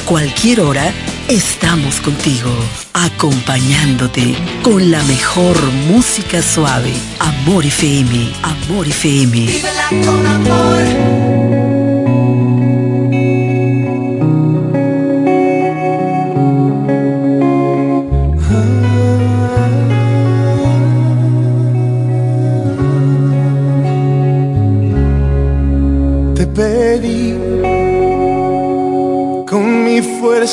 cualquier hora, estamos contigo, acompañándote con la mejor música suave. Amor FM, Amor FM. amor.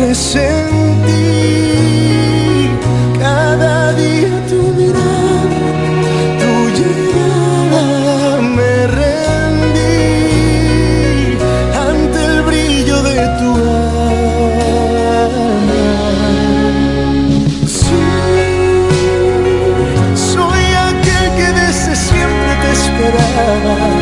presentí cada día tu mirada, tu llegada, me rendí ante el brillo de tu alma. Sí, soy aquel que desde siempre te esperaba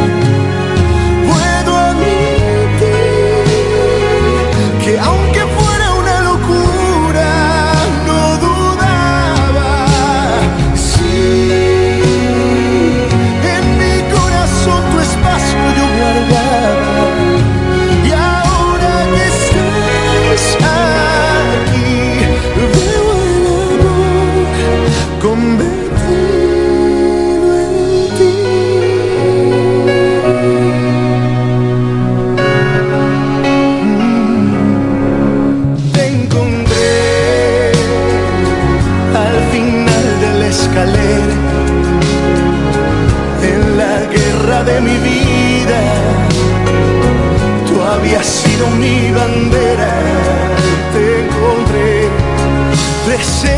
mi bandera, te encontré, presentí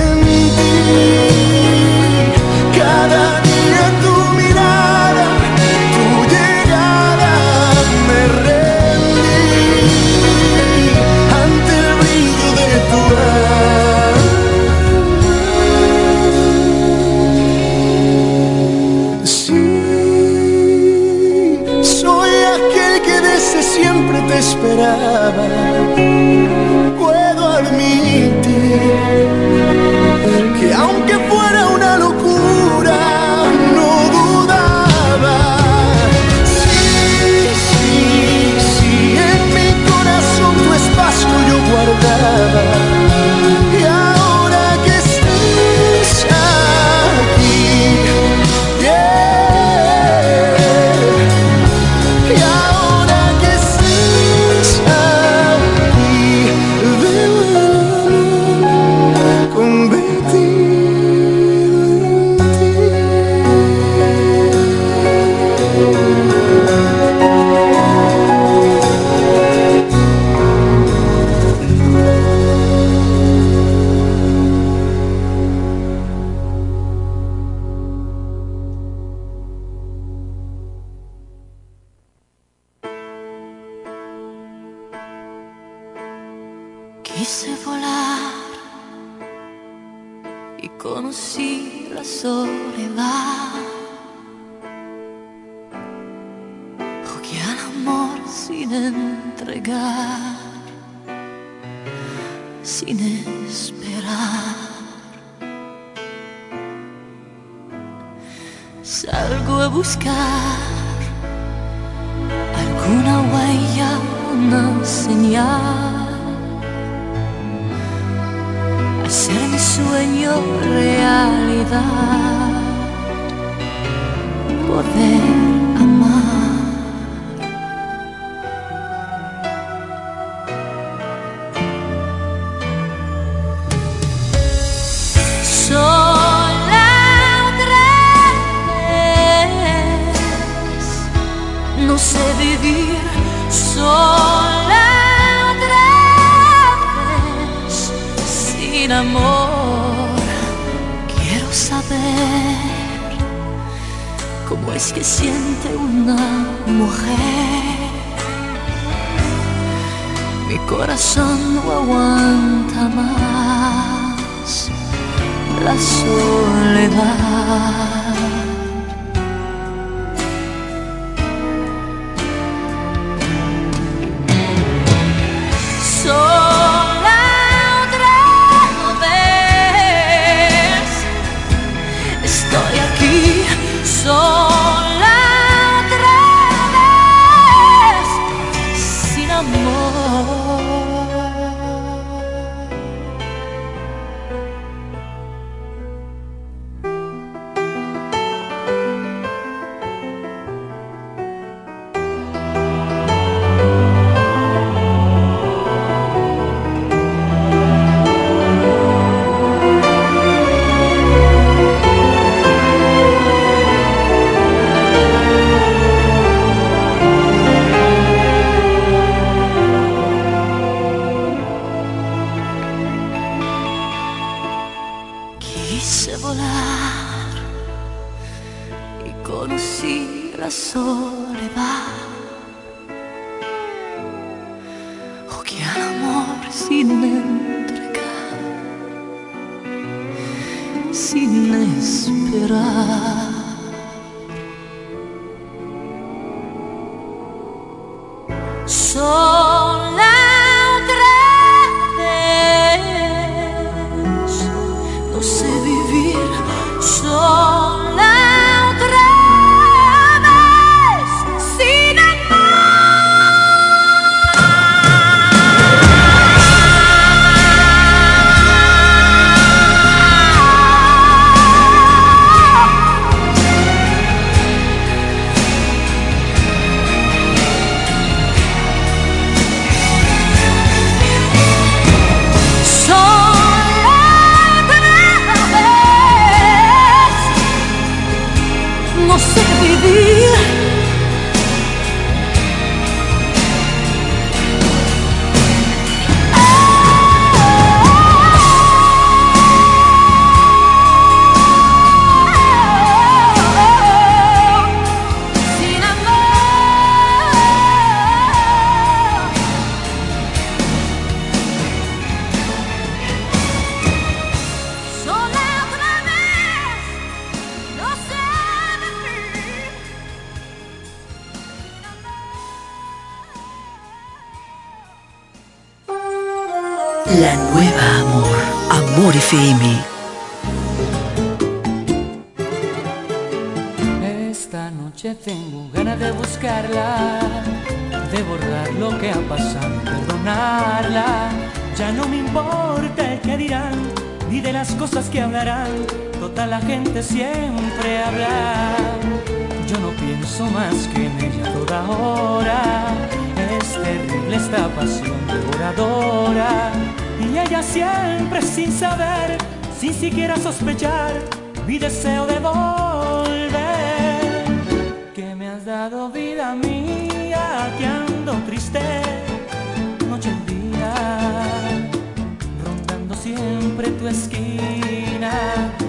siempre tu esquina,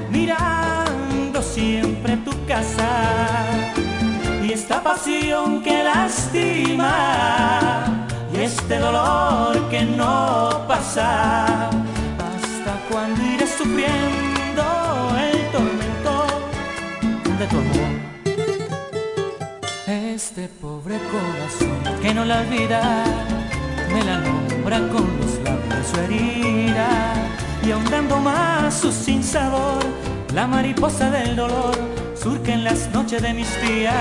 mirando siempre tu casa. Y esta pasión que lastima, y este dolor que no pasa, hasta cuando iré sufriendo el tormento de tu amor. Este pobre corazón que no la olvida, me la nombra con los labios su herida y ahondando más su sin sabor, la mariposa del dolor surge en las noches de mis días.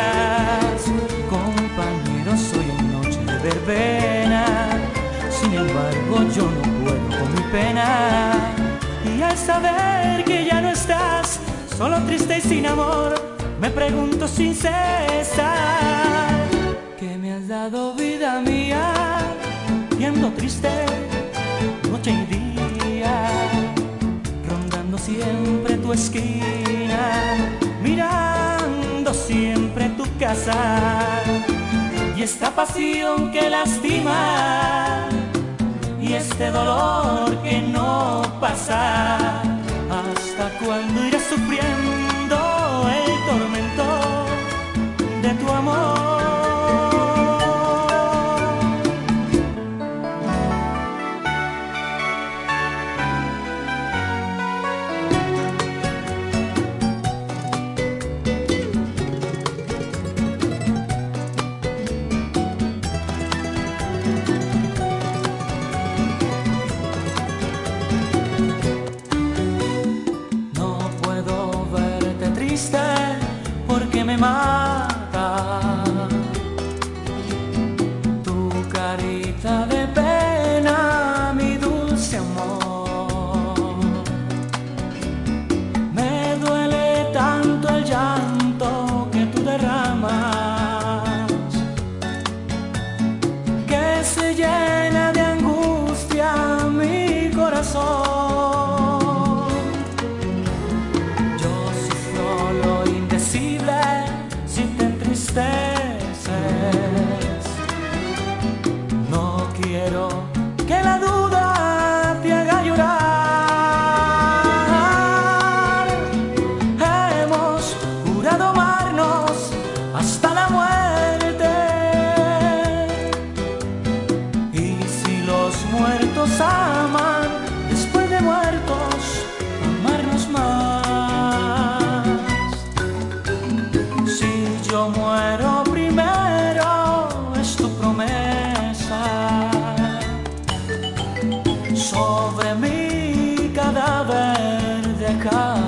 Compañero, soy en noche de verbena, sin embargo yo no puedo con mi pena. Y al saber que ya no estás, solo triste y sin amor, me pregunto sin cesar, ¿qué me has dado vida mía? Triste, noche y día, rondando siempre tu esquina, mirando siempre tu casa. Y esta pasión que lastima, y este dolor que no pasa, hasta cuando iré sufriendo el tormento de tu amor. Sobre mi cadáver dejar caer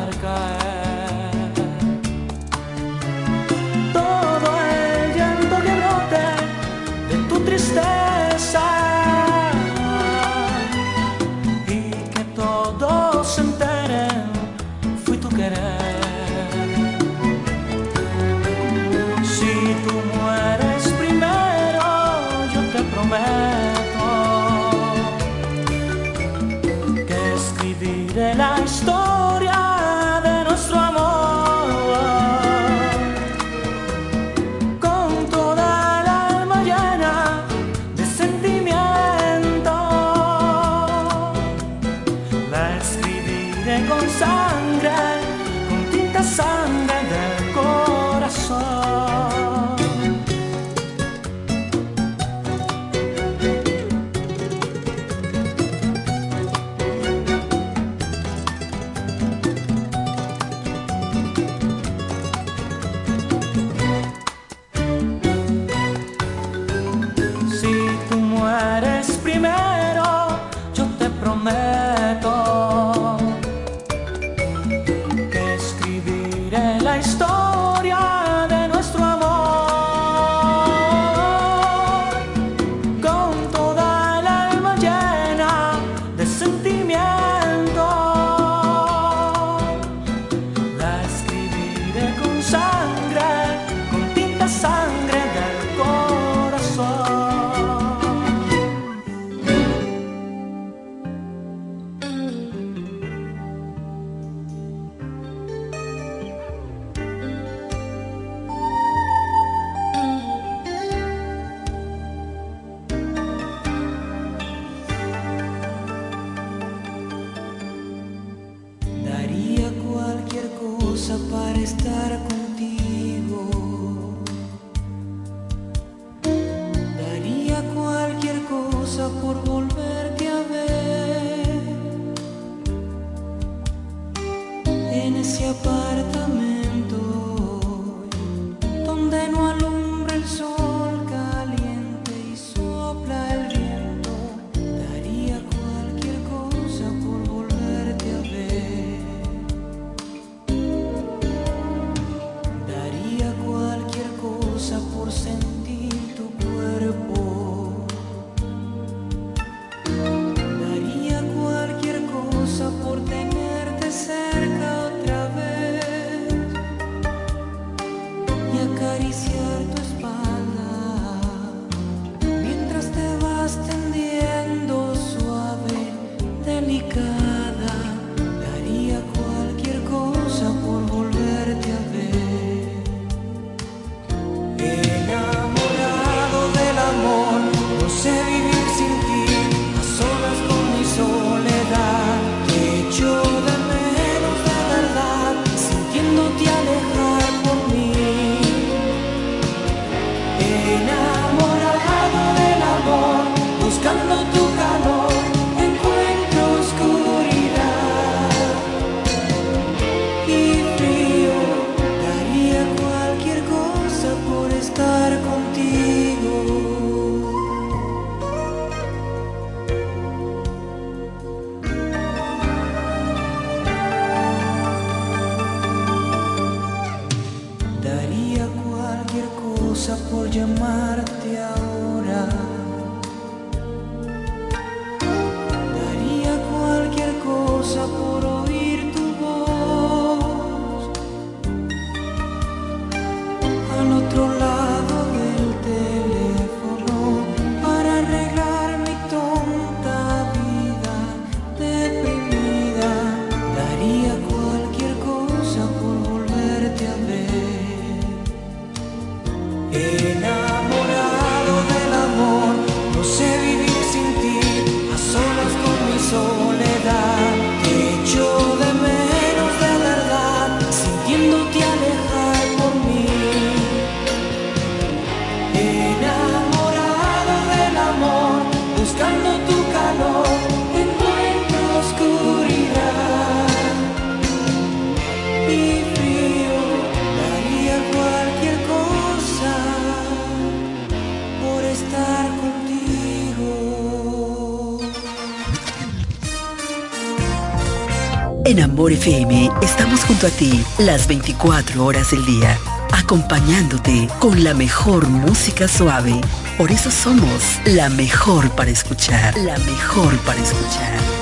Amor FM estamos junto a ti las 24 horas del día, acompañándote con la mejor música suave. Por eso somos la mejor para escuchar, la mejor para escuchar.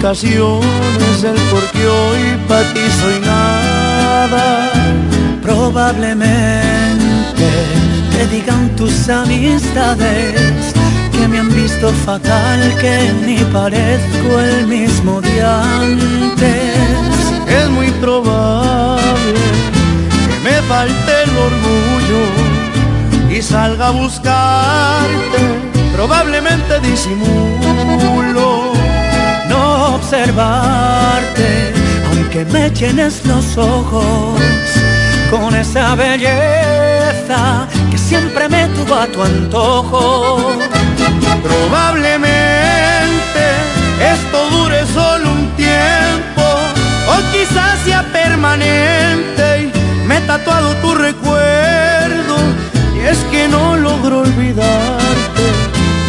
Explicaciones del por qué hoy para ti soy nada. Probablemente te digan tus amistades que me han visto fatal, que ni parezco el mismo de antes. Es muy probable que me falte el orgullo y salga a buscarte probablemente disimulo observarte, aunque me llenes los ojos con esa belleza que siempre me tuvo a tu antojo. Probablemente esto dure solo un tiempo, o quizás sea permanente y me he tatuado tu recuerdo, y es que no logro olvidarte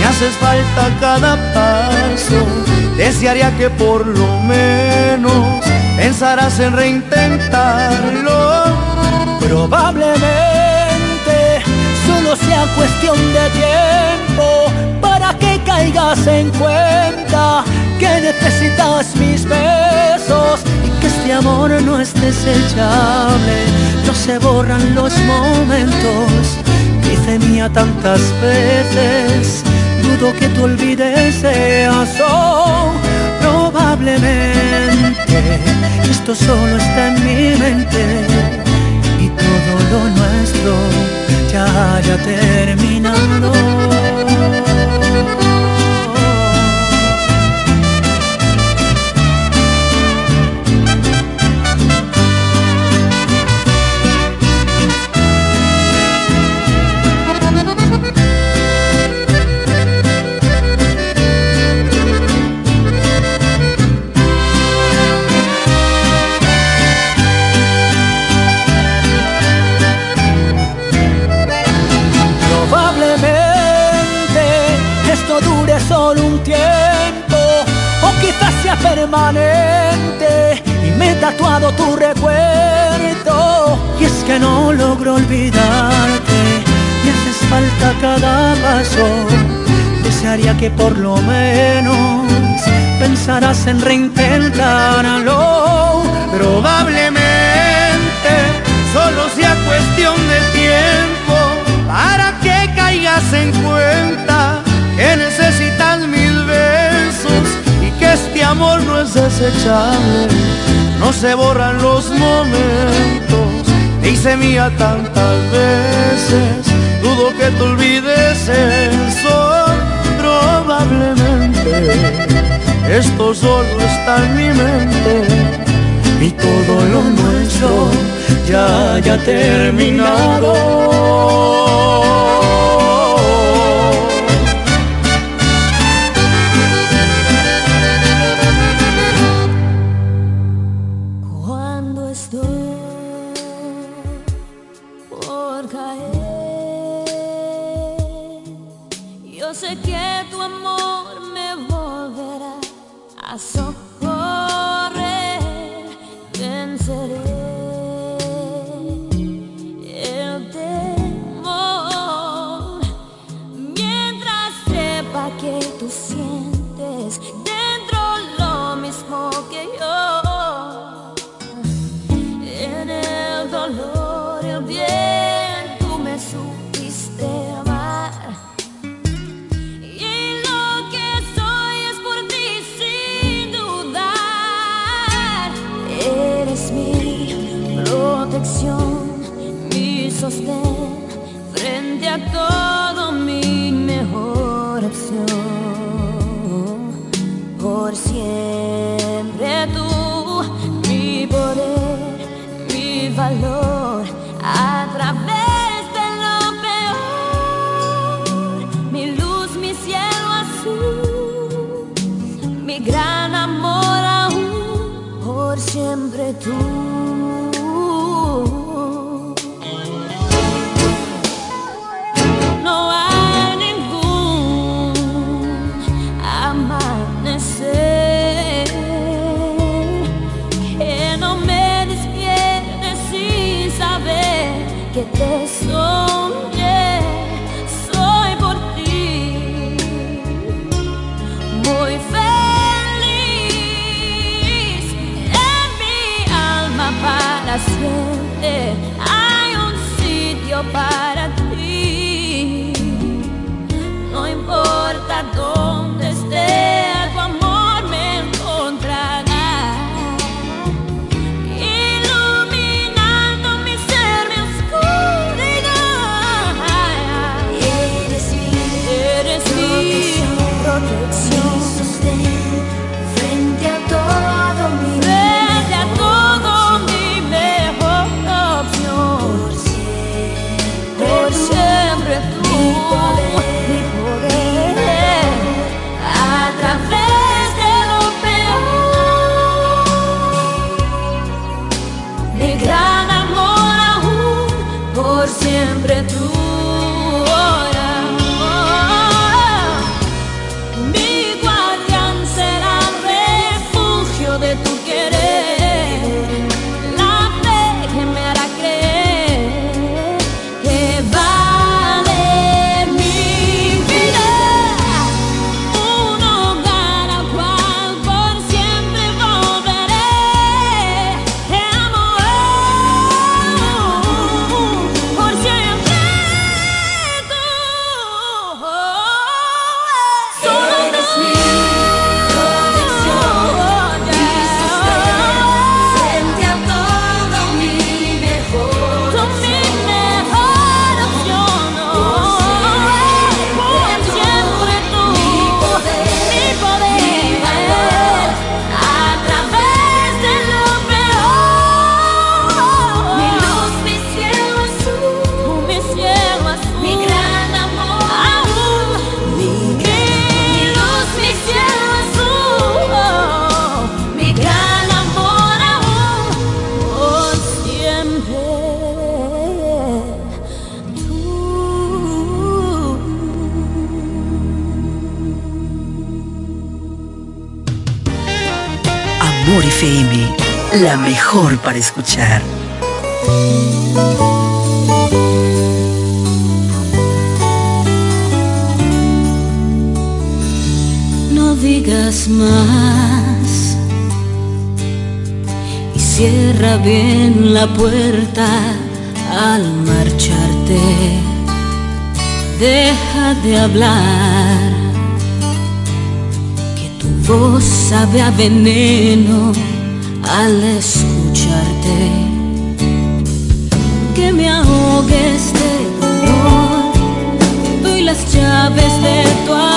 me haces falta cada paso. Desearía que por lo menos pensarás en reintentarlo. Probablemente solo sea cuestión de tiempo para que caigas en cuenta que necesitas mis besos y que este amor no es desechable. No se borran los momentos, dice mía tantas veces dudo que tú olvides eso. Probablemente esto solo está en mi mente y todo lo nuestro ya haya terminado. Permanente y me he tatuado tu recuerdo. Y es que no logro olvidarte, me haces falta cada paso. Desearía que por lo menos pensarás en reintentarlo. Probablemente solo sea cuestión de tiempo para que caigas en cuenta que necesitas amor no es desechable, no se borran los momentos. Te hice mía tantas veces, dudo que te olvides eso, probablemente. Esto solo está en mi mente y todo lo nuestro ya haya terminado. No digas más y cierra bien la puerta al marcharte. Deja de hablar, que tu voz sabe a veneno al desde tu amor.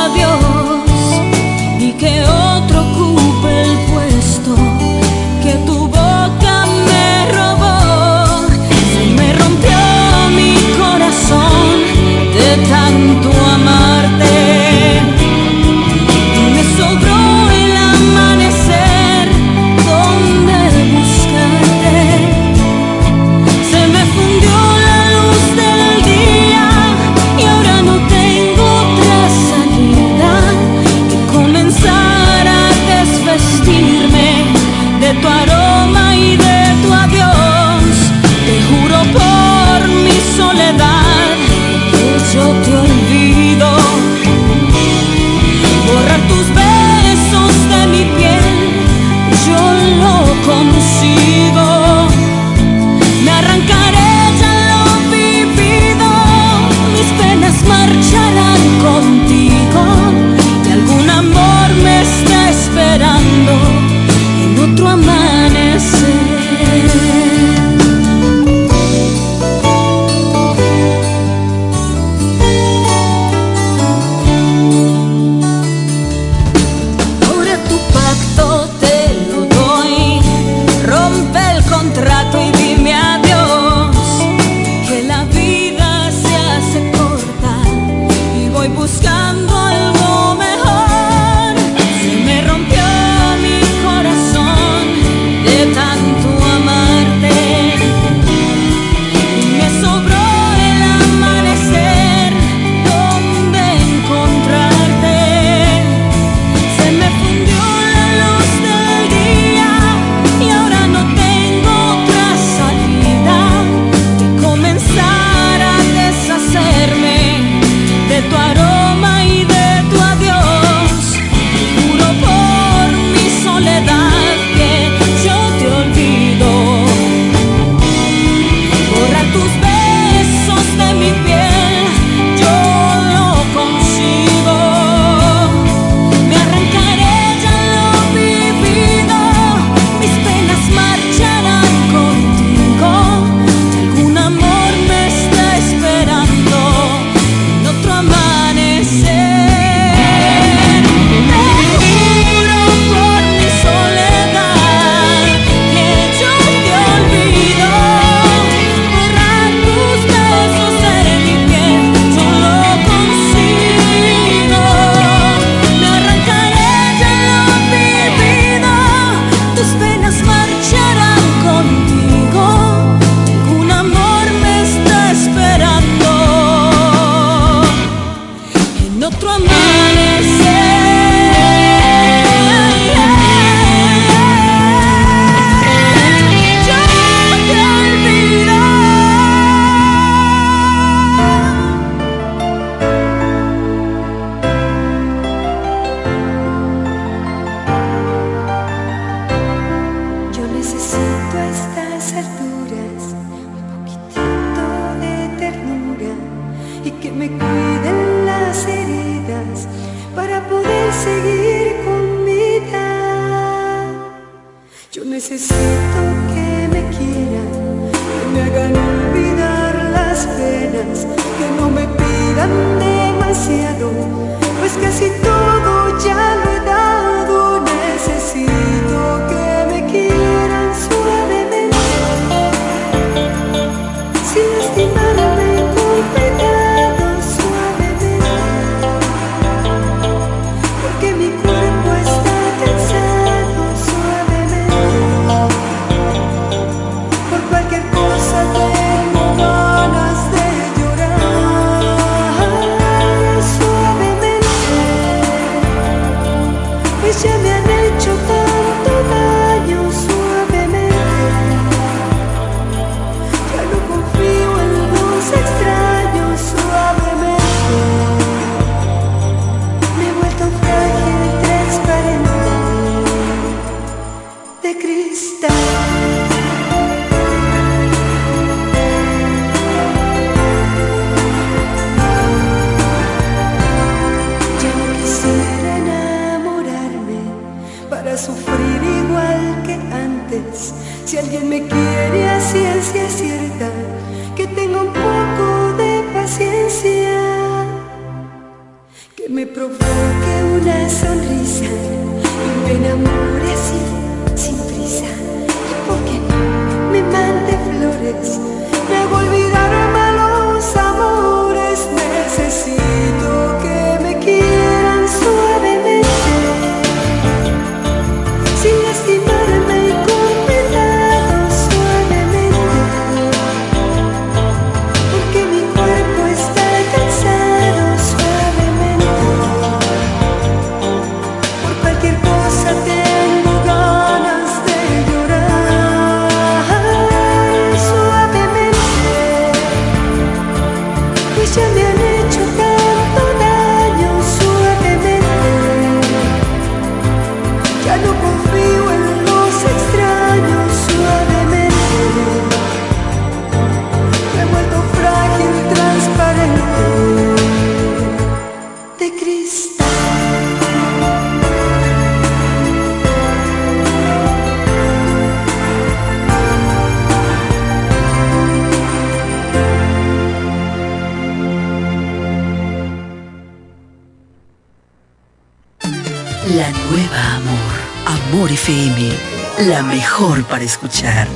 Mejor para escuchar.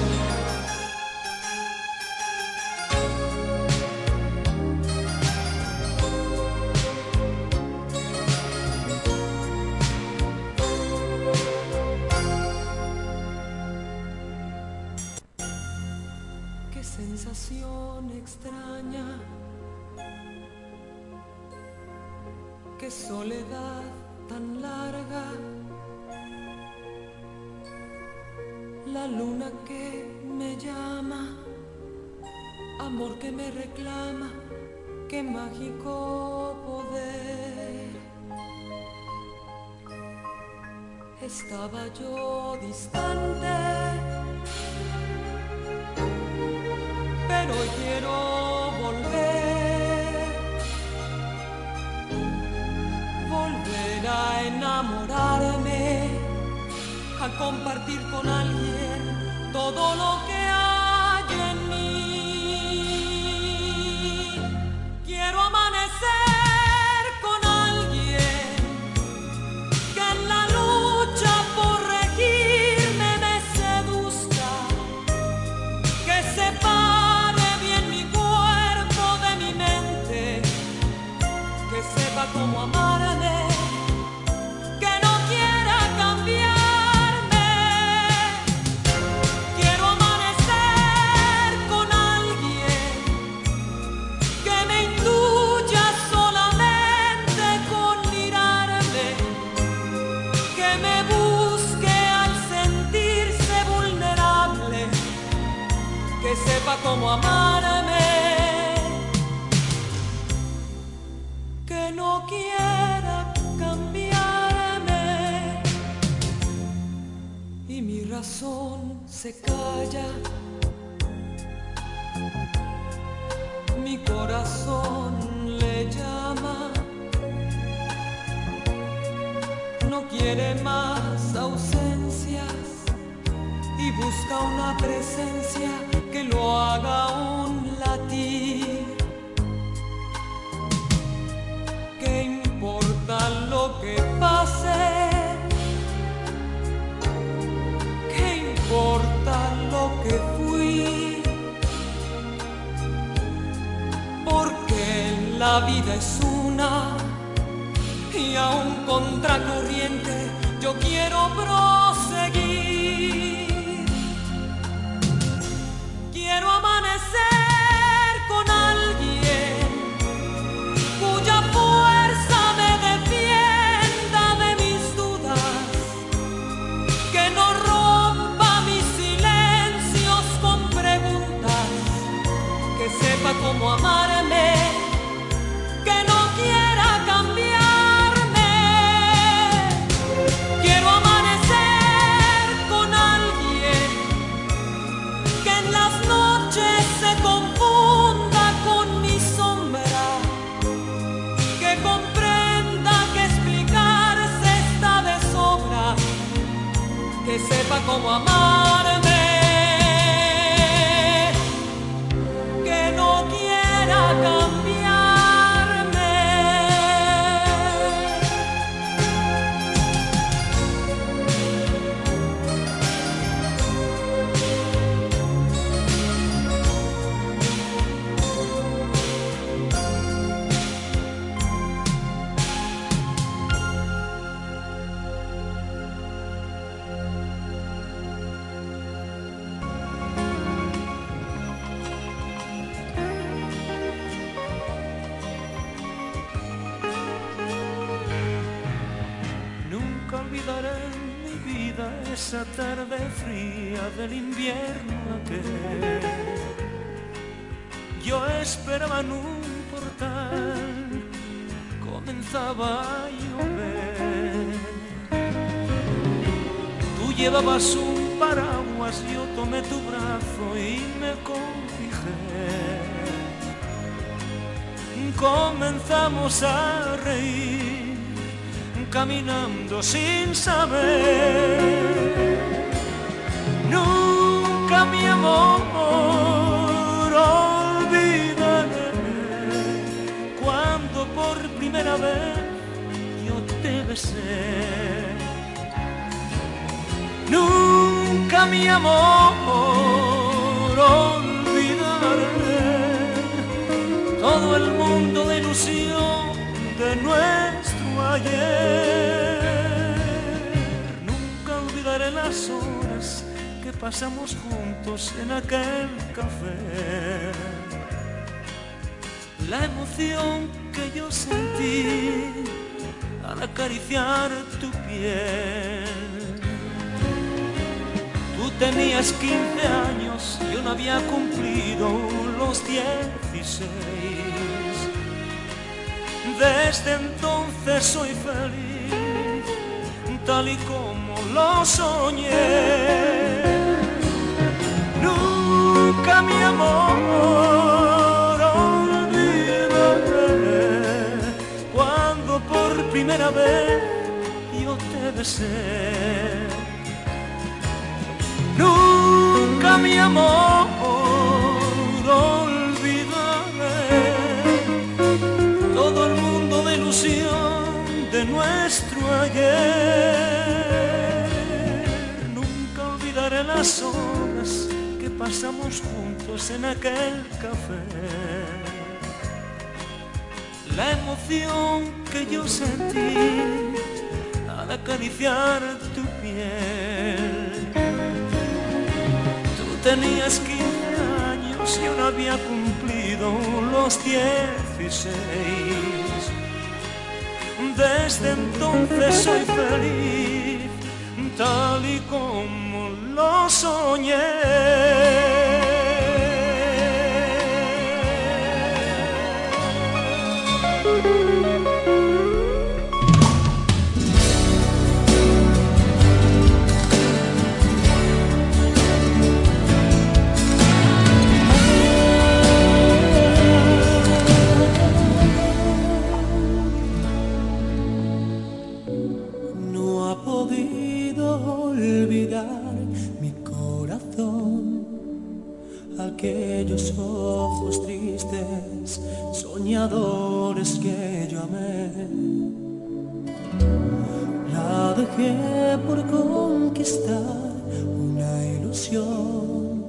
Estaba yo distante, pero quiero volver, volver a enamorarme a compartir con alguien todo lo que como amarme, que no quiera cambiarme y mi razón se calla. Mi corazón le llama, no quiere más ausencias y busca una presencia lo haga un latir. ¿Qué importa lo que pase? ¿Qué importa lo que fui? Porque la vida es una y aún contracorriente yo quiero proseguir. Sepa cómo del invierno aquel. Yo esperaba en un portal, comenzaba a llover. Tú llevabas un paraguas, yo tomé tu brazo y me cobijé. Comenzamos a reír caminando sin saber. Amor olvidaré cuando por primera vez yo te besé. Nunca mi amor olvidaré todo el mundo de de nuestro ayer. Pasamos juntos en aquel café. La emoción que yo sentí al acariciar tu piel. Tú tenías 15 años, yo no había cumplido los 16. Desde entonces soy feliz, tal y como lo soñé. Nunca mi amor olvidaré cuando por primera vez yo te besé. Nunca mi amor olvidaré todo el mundo de ilusión de nuestro ayer. Nunca olvidaré horas que pasamos juntos en aquel café. La emoción que yo sentí al acariciar tu piel. Tú tenías 15 años, yo no había cumplido los 16. Desde entonces soy feliz, tal y como lo soñé. Por conquistar una ilusión.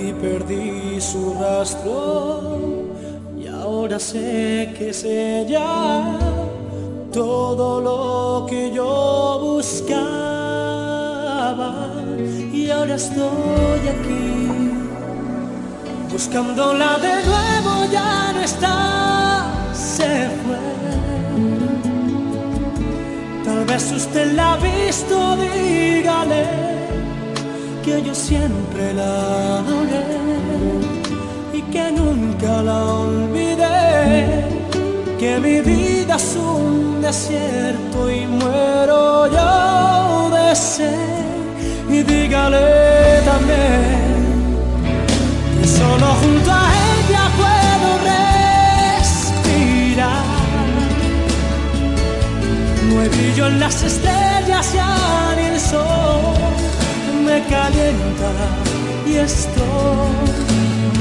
Y perdí su rastro y ahora sé que es ella. Todo lo que yo buscaba y ahora estoy aquí buscándola de nuevo ya no está se fue vez usted la ha visto dígale que yo siempre la adoré y que nunca la olvidé que mi vida es un desierto y muero yo de sed. Y dígale también que solo junto a ella hay brillo en las estrellas ya ni el sol. Me calienta y estoy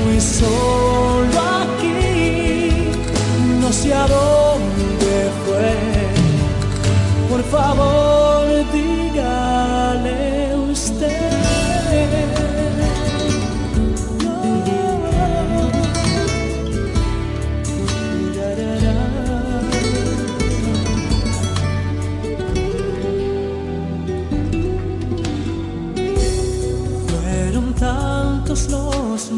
muy solo aquí. No sé a dónde fue. Por favor, dígale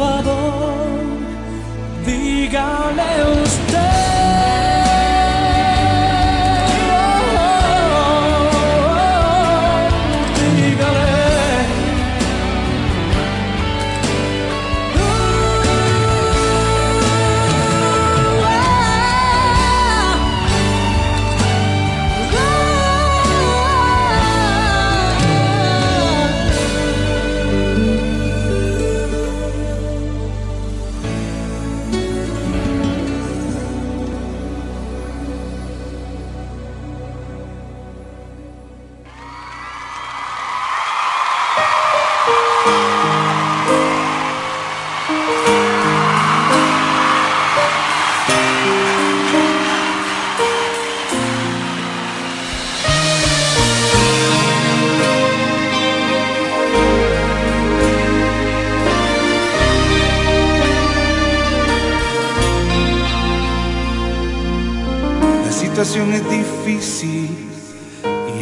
favor, dígale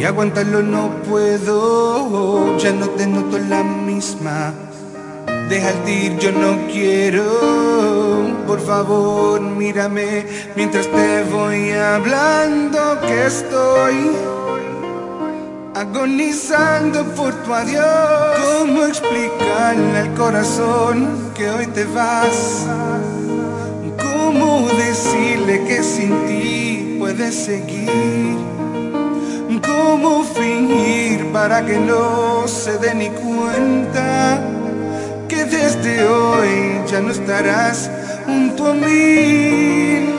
aguantarlo no puedo. Ya no te noto la misma. Deja el ir, yo no quiero. Por favor, mírame mientras te voy hablando que estoy agonizando por tu adiós. ¿Cómo explicarle al corazón que hoy te vas? ¿Cómo decirle que sin ti puedes seguir? ¿Cómo fingir para que no se dé ni cuenta que desde hoy ya no estarás junto a mí?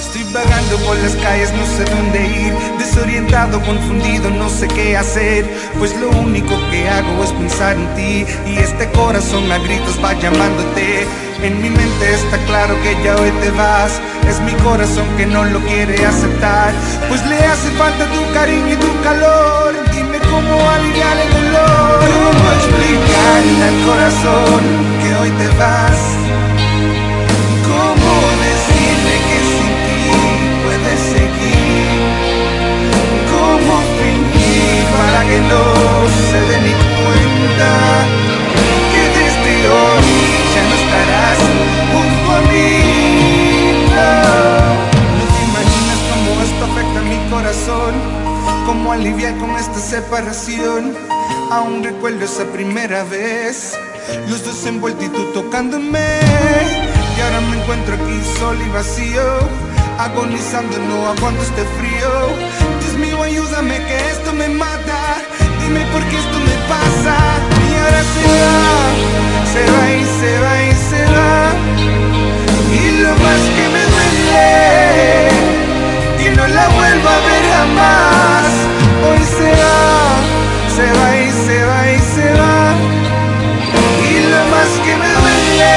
Estoy vagando por las calles, no sé dónde ir, desorientado, confundido, no sé qué hacer, pues lo único que hago es pensar en ti y este corazón a gritos va llamándote. En mi mente está claro que ya hoy te vas, es mi corazón que no lo quiere aceptar, pues le hace falta tu cariño y tu calor. Dime cómo aliviar el dolor, cómo explicarle al corazón que hoy te vas. Para que no se dé ni cuenta que desde hoy ya no estarás junto a mí? No, te imaginas cómo esto afecta a mi corazón, cómo aliviar con esta separación. Aún recuerdo esa primera vez, los dos envueltos y tú tocándome. Y ahora me encuentro aquí solo y vacío, agonizando, no aguanto este frío. Mío, ayúdame que esto me mata. Dime por qué esto me pasa. Y ahora se va, se va y se va y se va. Y lo más que me duele, que no la vuelva a ver jamás. Hoy se va, se va y se va y se va. Y lo más que me duele,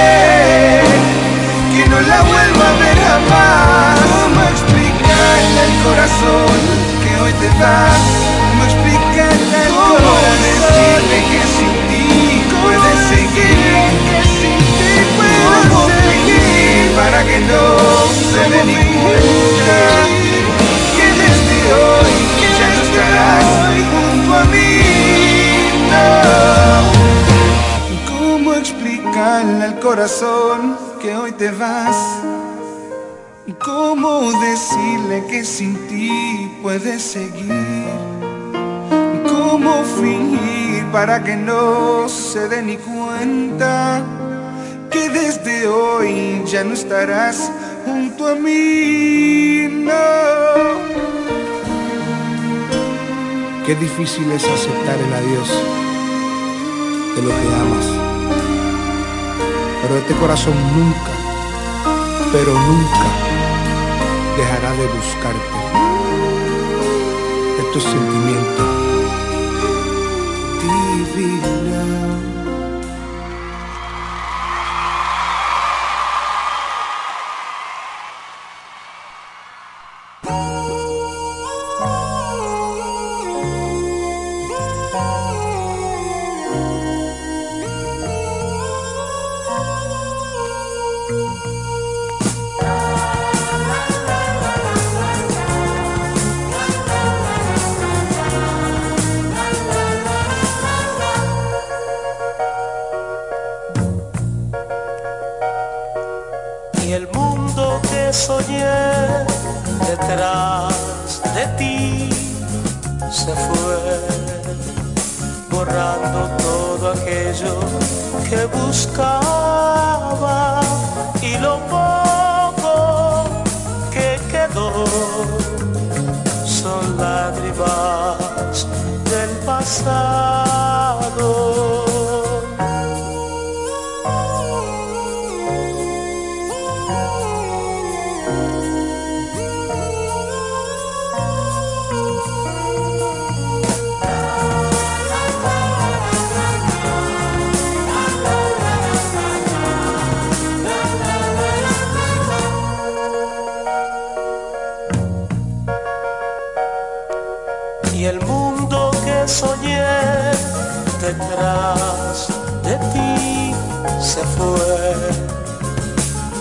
que no la vuelva a ver jamás. ¿Cómo explicarle al corazón hoy te vas. No explica la cómo decirle que sin ti puedes seguir. Que sin ti puedes seguir para que no se dé ni cuenta que desde hoy ya no estarás junto a mí. No. ¿Cómo explicarle al corazón que hoy te vas? ¿Cómo decirle que sin ti puedes seguir? ¿Cómo fingir para que no se dé ni cuenta que desde hoy ya no estarás junto a mí? No. Qué difícil es aceptar el adiós de lo que amas. Pero este corazón nunca, pero nunca dejará de buscarte. Estos sentimientos divinos. Y el mundo que soñé detrás de ti se fue, borrando todo aquello que buscaba y lo poco que quedó son lágrimas del pasado.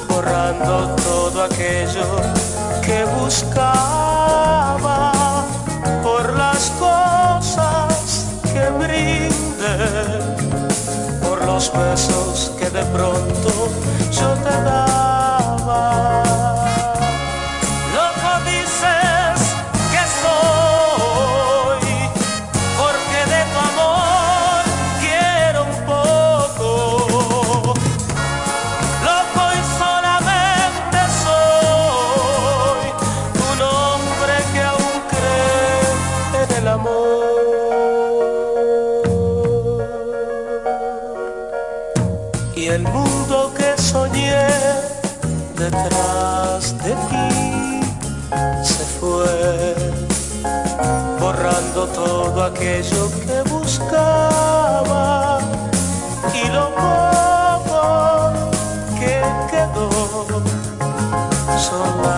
Borrando todo aquello que buscaba por las cosas que brindé, por los besos que de pronto yo te daba. Aquello que buscaba y lo poco que quedó. Son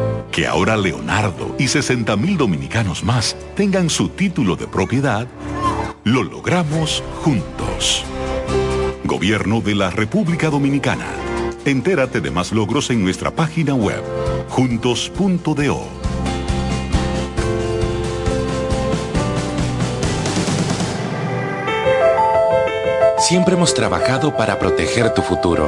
Que ahora Leonardo y 60 mil dominicanos más tengan su título de propiedad, lo logramos juntos. Gobierno de la República Dominicana. Entérate de más logros en nuestra página web, juntos.do. Siempre hemos trabajado para proteger tu futuro.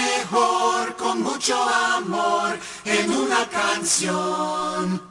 mucho amor, en una canción.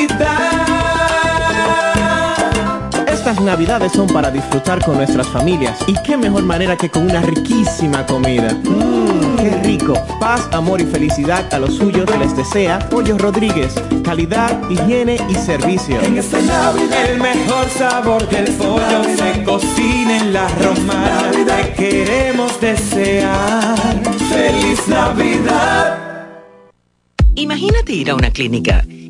Navidades son para disfrutar con nuestras familias y qué mejor manera que con una riquísima comida. Mmm, qué rico. Paz, amor y felicidad a los suyos les desea Pollo Rodríguez. Calidad, higiene y servicio. En esta Navidad el mejor sabor del pollo se cocina en la romana. Te queremos desear feliz Navidad. Imagínate ir a una clínica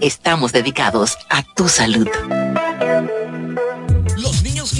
Estamos dedicados a tu salud.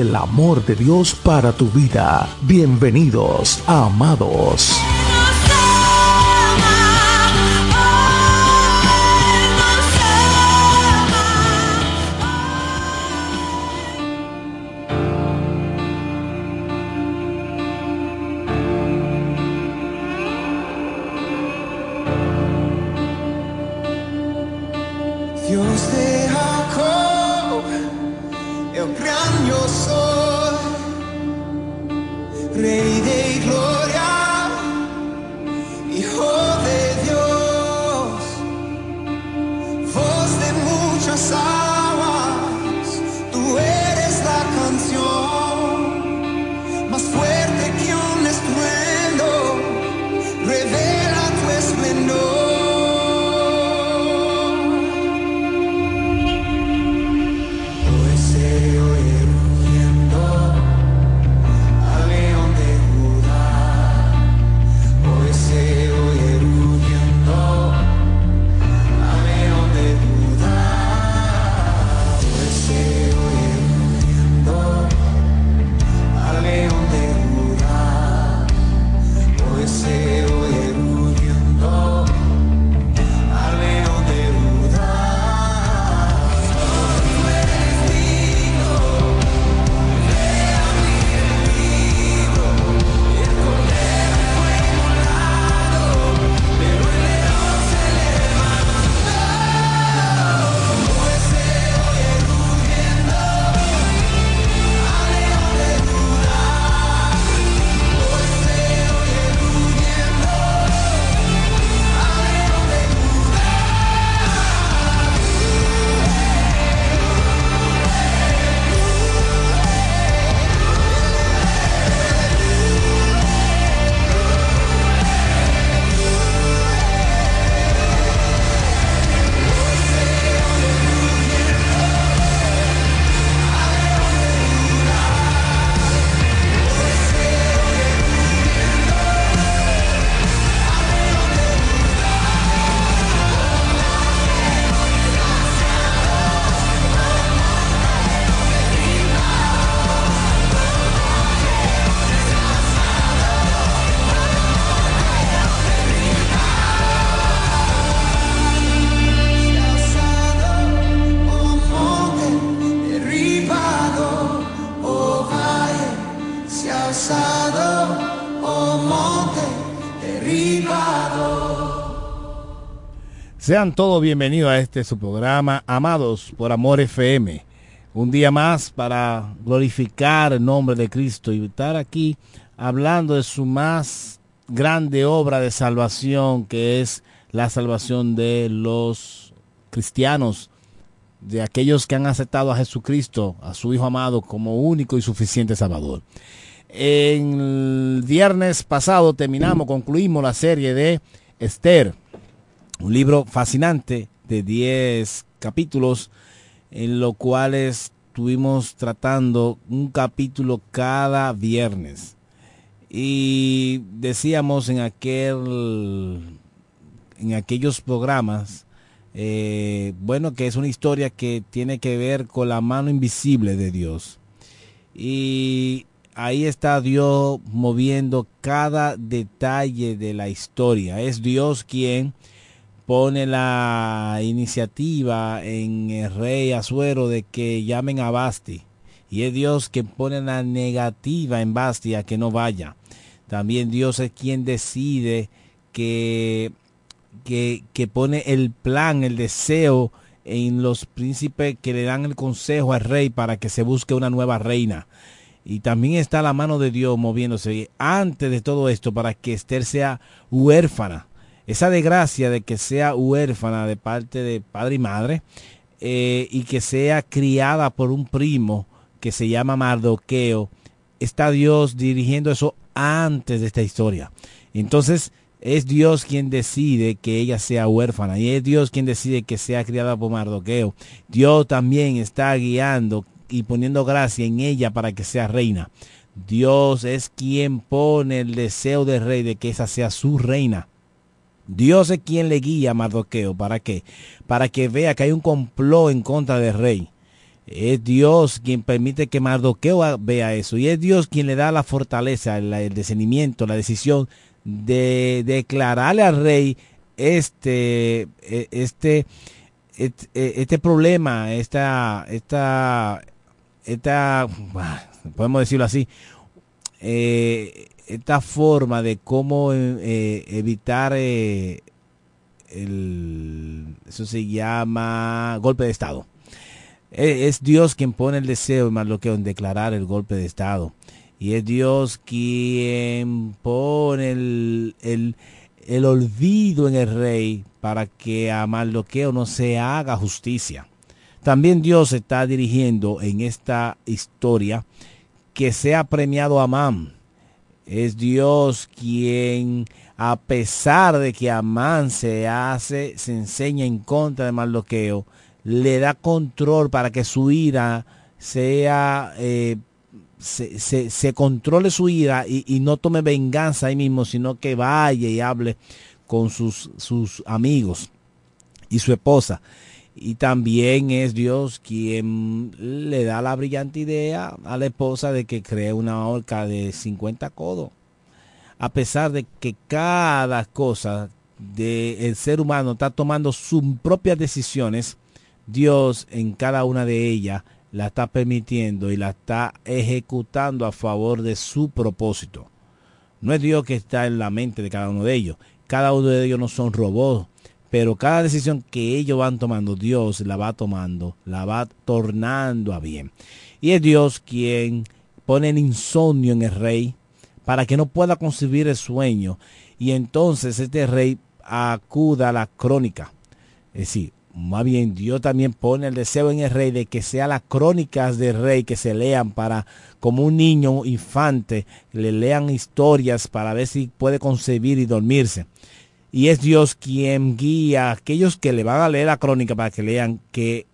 el amor de Dios para tu vida. Bienvenidos Amados. Sean todos bienvenidos a este su programa, Amados por Amor FM. Un día más para glorificar el nombre de Cristo y estar aquí hablando de su más grande obra de salvación, que es la salvación de los cristianos, de aquellos que han aceptado a Jesucristo, a su Hijo amado, como único y suficiente Salvador. En el viernes pasado terminamos, concluimos la serie de Esther, un libro fascinante de 10 capítulos, en los cuales estuvimos tratando un capítulo cada viernes. Y decíamos en aquel en aquellos programas eh, bueno que es una historia que tiene que ver con la mano invisible de Dios y ahí está Dios moviendo cada detalle de la historia es Dios quien pone la iniciativa en el rey Azuero de que llamen a Basti y es Dios que pone la negativa en Basti a que no vaya también Dios es quien decide que que, que pone el plan, el deseo en los príncipes que le dan el consejo al rey para que se busque una nueva reina. Y también está la mano de Dios moviéndose antes de todo esto para que Esther sea huérfana. Esa desgracia de que sea huérfana de parte de padre y madre eh, y que sea criada por un primo que se llama Mardoqueo, está Dios dirigiendo eso antes de esta historia. Entonces, es Dios quien decide que ella sea huérfana y es Dios quien decide que sea criada por Mardoqueo. Dios también está guiando y poniendo gracia en ella para que sea reina. Dios es quien pone el deseo del rey de que esa sea su reina. Dios es quien le guía a Mardoqueo. ¿Para qué? Para que vea que hay un complot en contra del rey. Es Dios quien permite que Mardoqueo vea eso. Y es Dios quien le da la fortaleza, el, discernimiento, la decisión de declararle al rey este, e, este, este, este problema, esta, esta, esta, podemos decirlo así, eh, esta forma de cómo eh, evitar eh, el, eso se llama golpe de Estado. E, es Dios quien pone el deseo, más lo que en declarar el golpe de Estado. Y es Dios quien pone el, el, el olvido en el rey para que a Mardoqueo no se haga justicia. También Dios está dirigiendo en esta historia que sea premiado a Amán es Dios quien, a pesar de que Amán se hace, se enseña en contra de Mardoqueo, le da control para que su ira sea, eh, se, controle su ira y, y, no tome venganza ahí mismo, sino que vaya y hable con sus, sus amigos y su esposa. Y también es Dios quien le da la brillante idea a la esposa de que cree una horca de 50 codos. A pesar de que cada cosa del ser humano está tomando sus propias decisiones, Dios en cada una de ellas la está permitiendo y la está ejecutando a favor de su propósito. No es Dios que está en la mente de cada uno de ellos. Cada uno de ellos no son robots pero cada decisión que ellos van tomando, Dios la va tomando, la va tornando a bien. Y es Dios quien pone el insomnio en el rey para que no pueda concebir el sueño. Y entonces este rey acuda a la crónica. Es decir, más bien Dios también pone el deseo en el rey de que sean las crónicas del rey que se lean para, como un niño infante, le lean historias para ver si puede concebir y dormirse. Y es Dios quien guía a aquellos que le van a leer la crónica para que lean que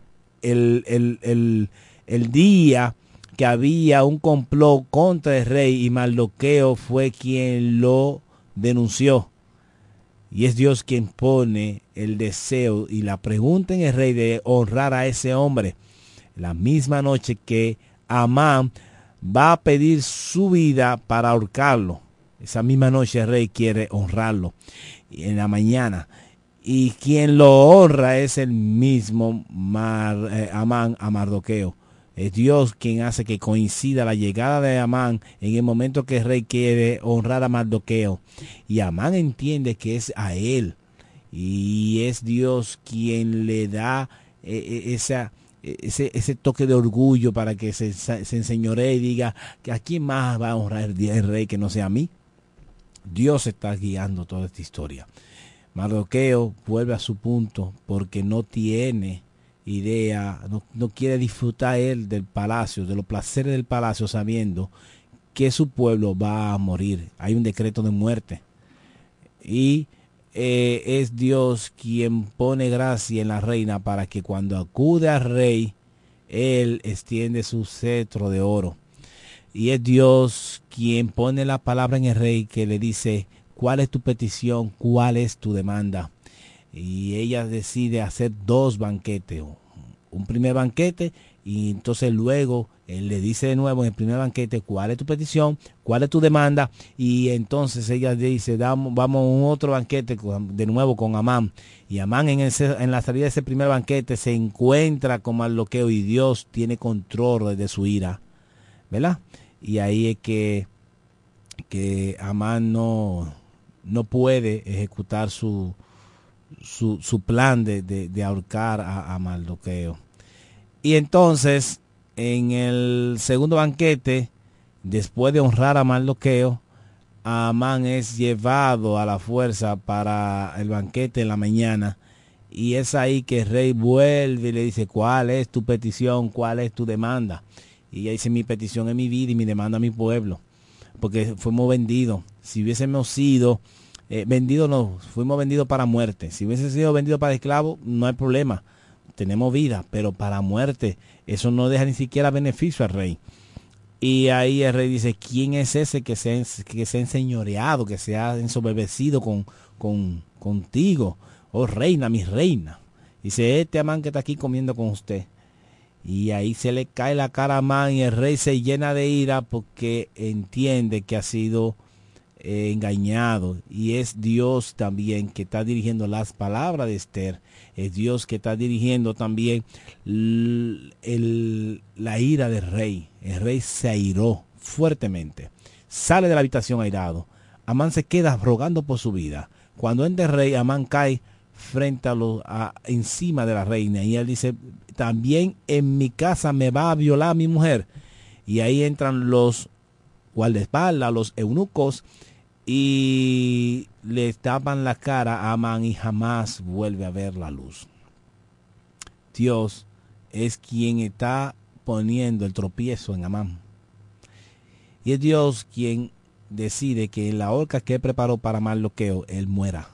el, el, el, día que había un complot contra el rey y Mardoqueo fue quien lo denunció. Y es Dios quien pone el deseo y la pregunta en el rey de honrar a ese hombre. La misma noche que Amán va a pedir su vida para ahorcarlo. Esa misma noche el rey quiere honrarlo en la mañana. Y quien lo honra es el mismo Mar, eh, Amán a Mardoqueo. Es Dios quien hace que coincida la llegada de Amán en el momento que el rey quiere honrar a Mardoqueo. Y Amán entiende que es a él. Y es Dios quien le da eh, eh, esa, ese, ese, toque de orgullo para que se, se enseñoree y diga que a quién más va a honrar el rey que no sea a mí. Dios está guiando toda esta historia. Mardoqueo vuelve a su punto porque no tiene idea, no, quiere disfrutar él del palacio, de los placeres del palacio, sabiendo que su pueblo va a morir. Hay un decreto de muerte. Y eh, es Dios quien pone gracia en la reina para que cuando acude al rey, él extiende su cetro de oro y es Dios quien pone la palabra en el rey que le dice, ¿cuál es tu petición? ¿Cuál es tu demanda? Y ella decide hacer dos banquetes. Un primer banquete y entonces luego él le dice de nuevo en el primer banquete cuál es tu petición, cuál es tu demanda y entonces ella dice vamos a un otro banquete de nuevo con Amán y Amán en, en la salida de ese primer banquete se encuentra con bloqueo y Dios tiene control de su ira, ¿verdad? Y ahí es que, que Amán no, no puede ejecutar su, su, su plan de, de, ahorcar a, a, Mardoqueo. Y entonces, en el segundo banquete, después de honrar a Mardoqueo, Amán es llevado a la fuerza para el banquete en la mañana. Y es ahí que el rey vuelve y le dice, ¿cuál es tu petición? ¿Cuál es tu demanda? Y ella dice, mi petición es mi vida y mi demanda a mi pueblo. Porque fuimos vendidos. Si hubiésemos sido eh, vendidos, no, fuimos vendidos para muerte. Si hubiese sido vendidos para esclavos, no hay problema. Tenemos vida, pero para muerte, eso no deja ni siquiera beneficio al rey. Y ahí el rey dice, ¿quién es ese que se, que se ha enseñoreado, que se ha ensoberbecido con, con, contigo? Oh reina, mi reina. Dice, este Amán que está aquí comiendo con usted. Y ahí se le cae la cara a Amán y el rey se llena de ira porque entiende que ha sido eh, engañado. Y es Dios también que está dirigiendo las palabras de Esther. Es Dios que está dirigiendo también el- la ira del rey. El rey se airó fuertemente. Sale de la habitación airado. Amán se queda rogando por su vida. Cuando entra el rey, Amán cae frente a los a- encima de la reina y él dice también en mi casa me va a violar mi mujer. Y ahí entran los guardaespaldas los eunucos y le tapan la cara a Amán y jamás vuelve a ver la luz. Dios es quien está poniendo el tropiezo en Amán. Y es Dios quien decide que en la horca que preparó para Marloqueo él muera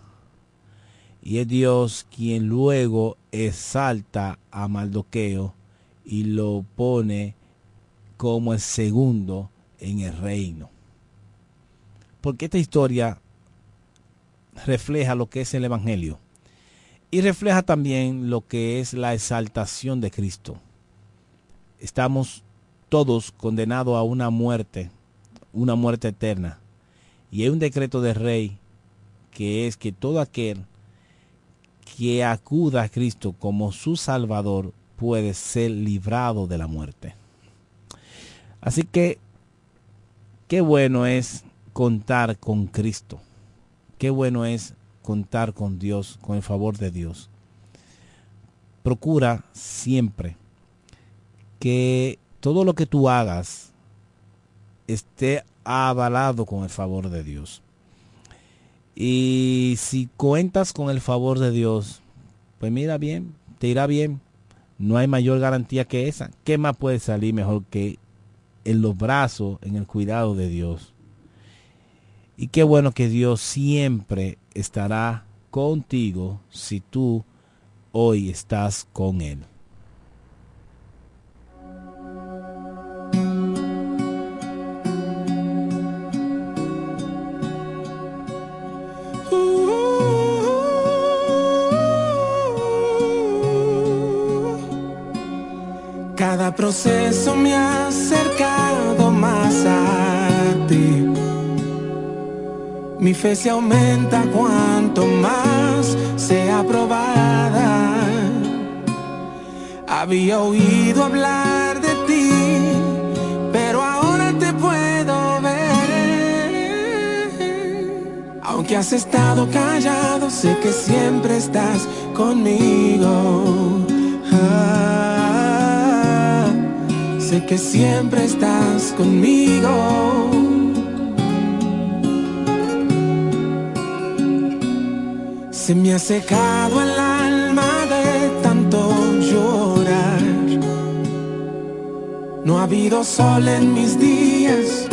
y es Dios quien luego exalta a Mardoqueo y lo pone como el segundo en el reino. Porque esta historia refleja lo que es el Evangelio y refleja también lo que es la exaltación de Cristo. Estamos todos condenados a una muerte, una muerte eterna. Y hay un decreto del rey que es que todo aquel que acuda a Cristo como su Salvador puede ser librado de la muerte. Así que qué bueno es contar con Cristo. Qué bueno es contar con Dios, con el favor de Dios. Procura siempre que todo lo que tú hagas esté avalado con el favor de Dios. Y si cuentas con el favor de Dios, pues mira bien, te irá bien. No hay mayor garantía que esa. ¿Qué más puede salir mejor que en los brazos, en el cuidado de Dios? Y qué bueno que Dios siempre estará contigo si tú hoy estás con Él. Proceso me ha acercado más a ti. Mi fe se aumenta cuanto más sea probada. Había oído hablar de ti, pero ahora te puedo ver. Aunque has estado callado, sé que siempre estás conmigo. Ah, sé que siempre estás conmigo. Se me ha secado el alma de tanto llorar. No ha habido sol en mis días,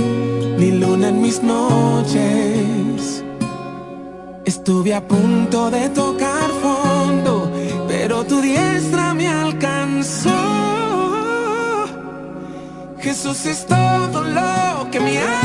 ni luna en mis noches. Estuve a punto de tocar fondo, pero tu diestra me alcanzó. Jesús es todo lo que mi alma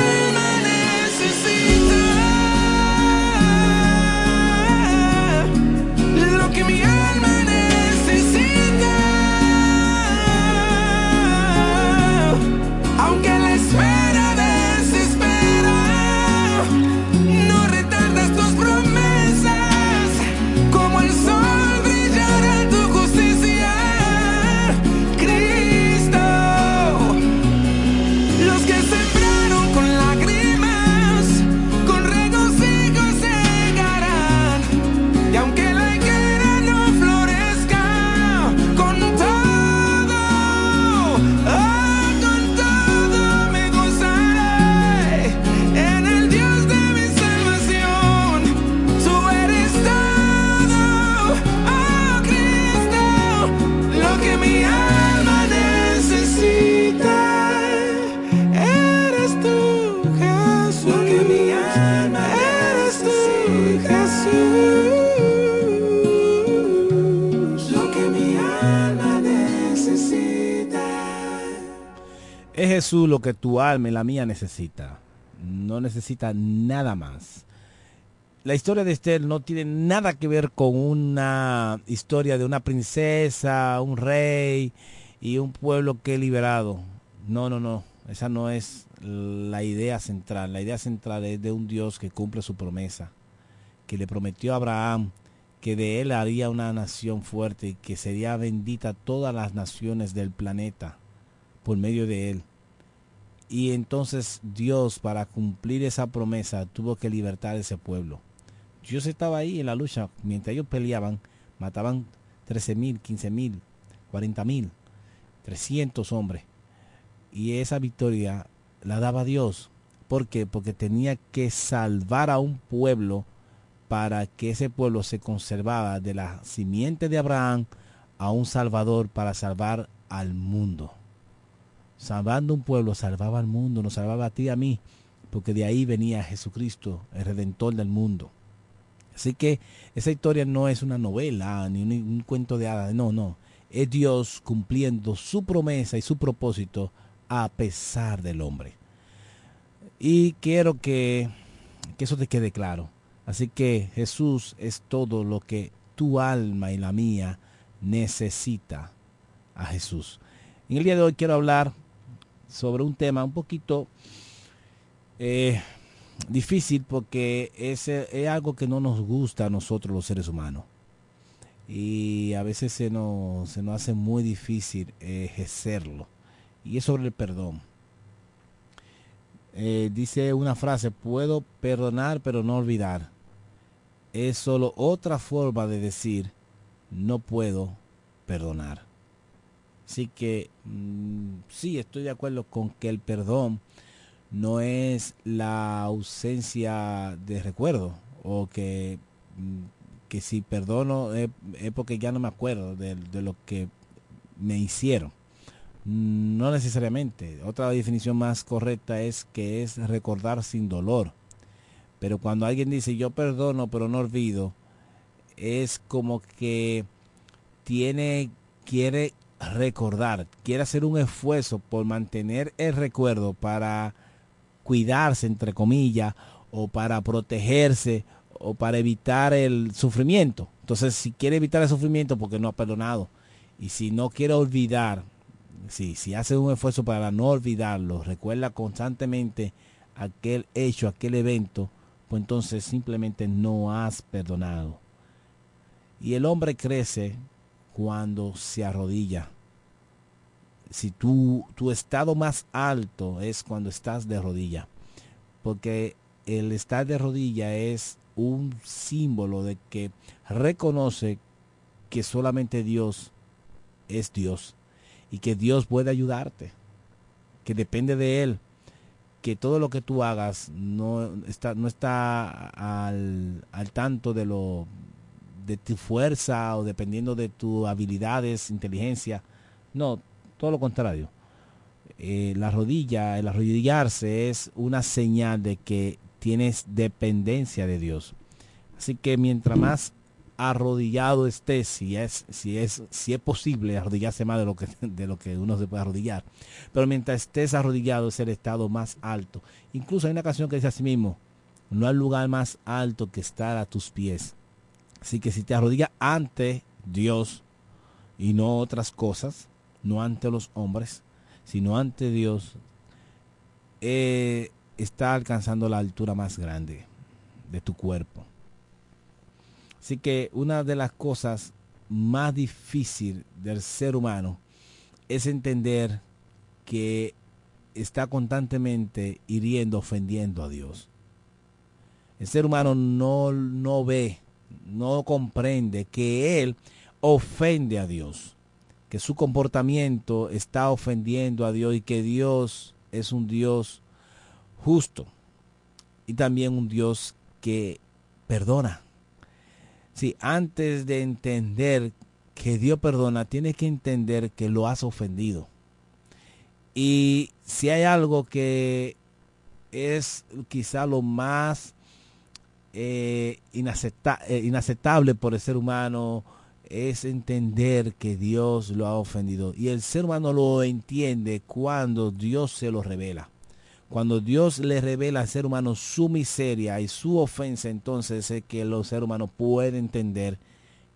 Jesús lo que tu alma y la mía necesita. No necesita nada más. La historia de Esther no tiene nada que ver con una historia de una princesa, un rey y un pueblo que he liberado. No, no, no. Esa no es la idea central. La idea central es de un Dios que cumple su promesa, que le prometió a Abraham que de él haría una nación fuerte y que sería bendita todas las naciones del planeta por medio de él. Y entonces Dios, para cumplir esa promesa, tuvo que libertar ese pueblo. Dios estaba ahí en la lucha. Mientras ellos peleaban, mataban 13 mil, 15 mil, 40 mil, 300 hombres. Y esa victoria la daba Dios. ¿Por qué? Porque tenía que salvar a un pueblo para que ese pueblo se conservara de la simiente de Abraham a un salvador para salvar al mundo. Salvando un pueblo, salvaba al mundo, nos salvaba a ti y a mí, porque de ahí venía Jesucristo, el redentor del mundo. Así que esa historia no es una novela ni un, cuento de hadas, no, no. Es Dios cumpliendo su promesa y su propósito a pesar del hombre. Y quiero que, que eso te quede claro. Así que Jesús es todo lo que tu alma y la mía necesita a Jesús. En el día de hoy quiero hablar sobre un tema un poquito eh, difícil porque es, algo que no nos gusta a nosotros los seres humanos. Y a veces se nos, se nos hace muy difícil ejercerlo. Y es sobre el perdón. Eh, dice una frase, puedo perdonar pero no olvidar. Es solo otra forma de decir, no puedo perdonar. Así que mmm, sí, estoy de acuerdo con que el perdón no es la ausencia de recuerdo o que, que si perdono es, es, porque ya no me acuerdo de, de lo que me hicieron. No necesariamente. Otra definición más correcta es que es recordar sin dolor. Pero cuando alguien dice yo perdono pero no olvido, es como que tiene, quiere recordar, quiere hacer un esfuerzo por mantener el recuerdo para cuidarse, entre comillas, o para protegerse, o para evitar el sufrimiento. Entonces, si quiere evitar el sufrimiento, porque no ha perdonado. Y si no quiere olvidar, si, si hace un esfuerzo para no olvidarlo, recuerda constantemente aquel hecho, aquel evento, pues entonces simplemente no has perdonado. Y el hombre crece cuando se arrodilla. Si tu, tu estado más alto es cuando estás de rodilla. Porque el estar de rodilla es un símbolo de que reconoce que solamente Dios es Dios y que Dios puede ayudarte, que depende de Él, que todo lo que tú hagas no está, no está al, al tanto de lo de tu fuerza o dependiendo de tus habilidades, inteligencia. No, todo lo contrario. Eh, la rodilla, el arrodillarse es una señal de que tienes dependencia de Dios. Así que mientras más arrodillado estés, si es, si es, si es posible arrodillarse más de lo que de lo que uno se puede arrodillar. Pero mientras estés arrodillado es el estado más alto. Incluso hay una canción que dice así mismo, no hay lugar más alto que estar a tus pies. Así que si te arrodillas ante Dios y no otras cosas, no ante los hombres, sino ante Dios, eh, está alcanzando la altura más grande de tu cuerpo. Así que una de las cosas más difíciles del ser humano es entender que está constantemente hiriendo, ofendiendo a Dios. El ser humano no, no ve, no comprende que él ofende a Dios, que su comportamiento está ofendiendo a Dios y que Dios es un Dios justo y también un Dios que perdona. Si antes de entender que Dios perdona, tienes que entender que lo has ofendido. Y si hay algo que es quizá lo más eh, inacepta eh, inaceptable por el ser humano, es entender que Dios lo ha ofendido. Y el ser humano lo entiende cuando Dios se lo revela. Cuando Dios le revela al ser humano su miseria y su ofensa, entonces es que el ser humano puede entender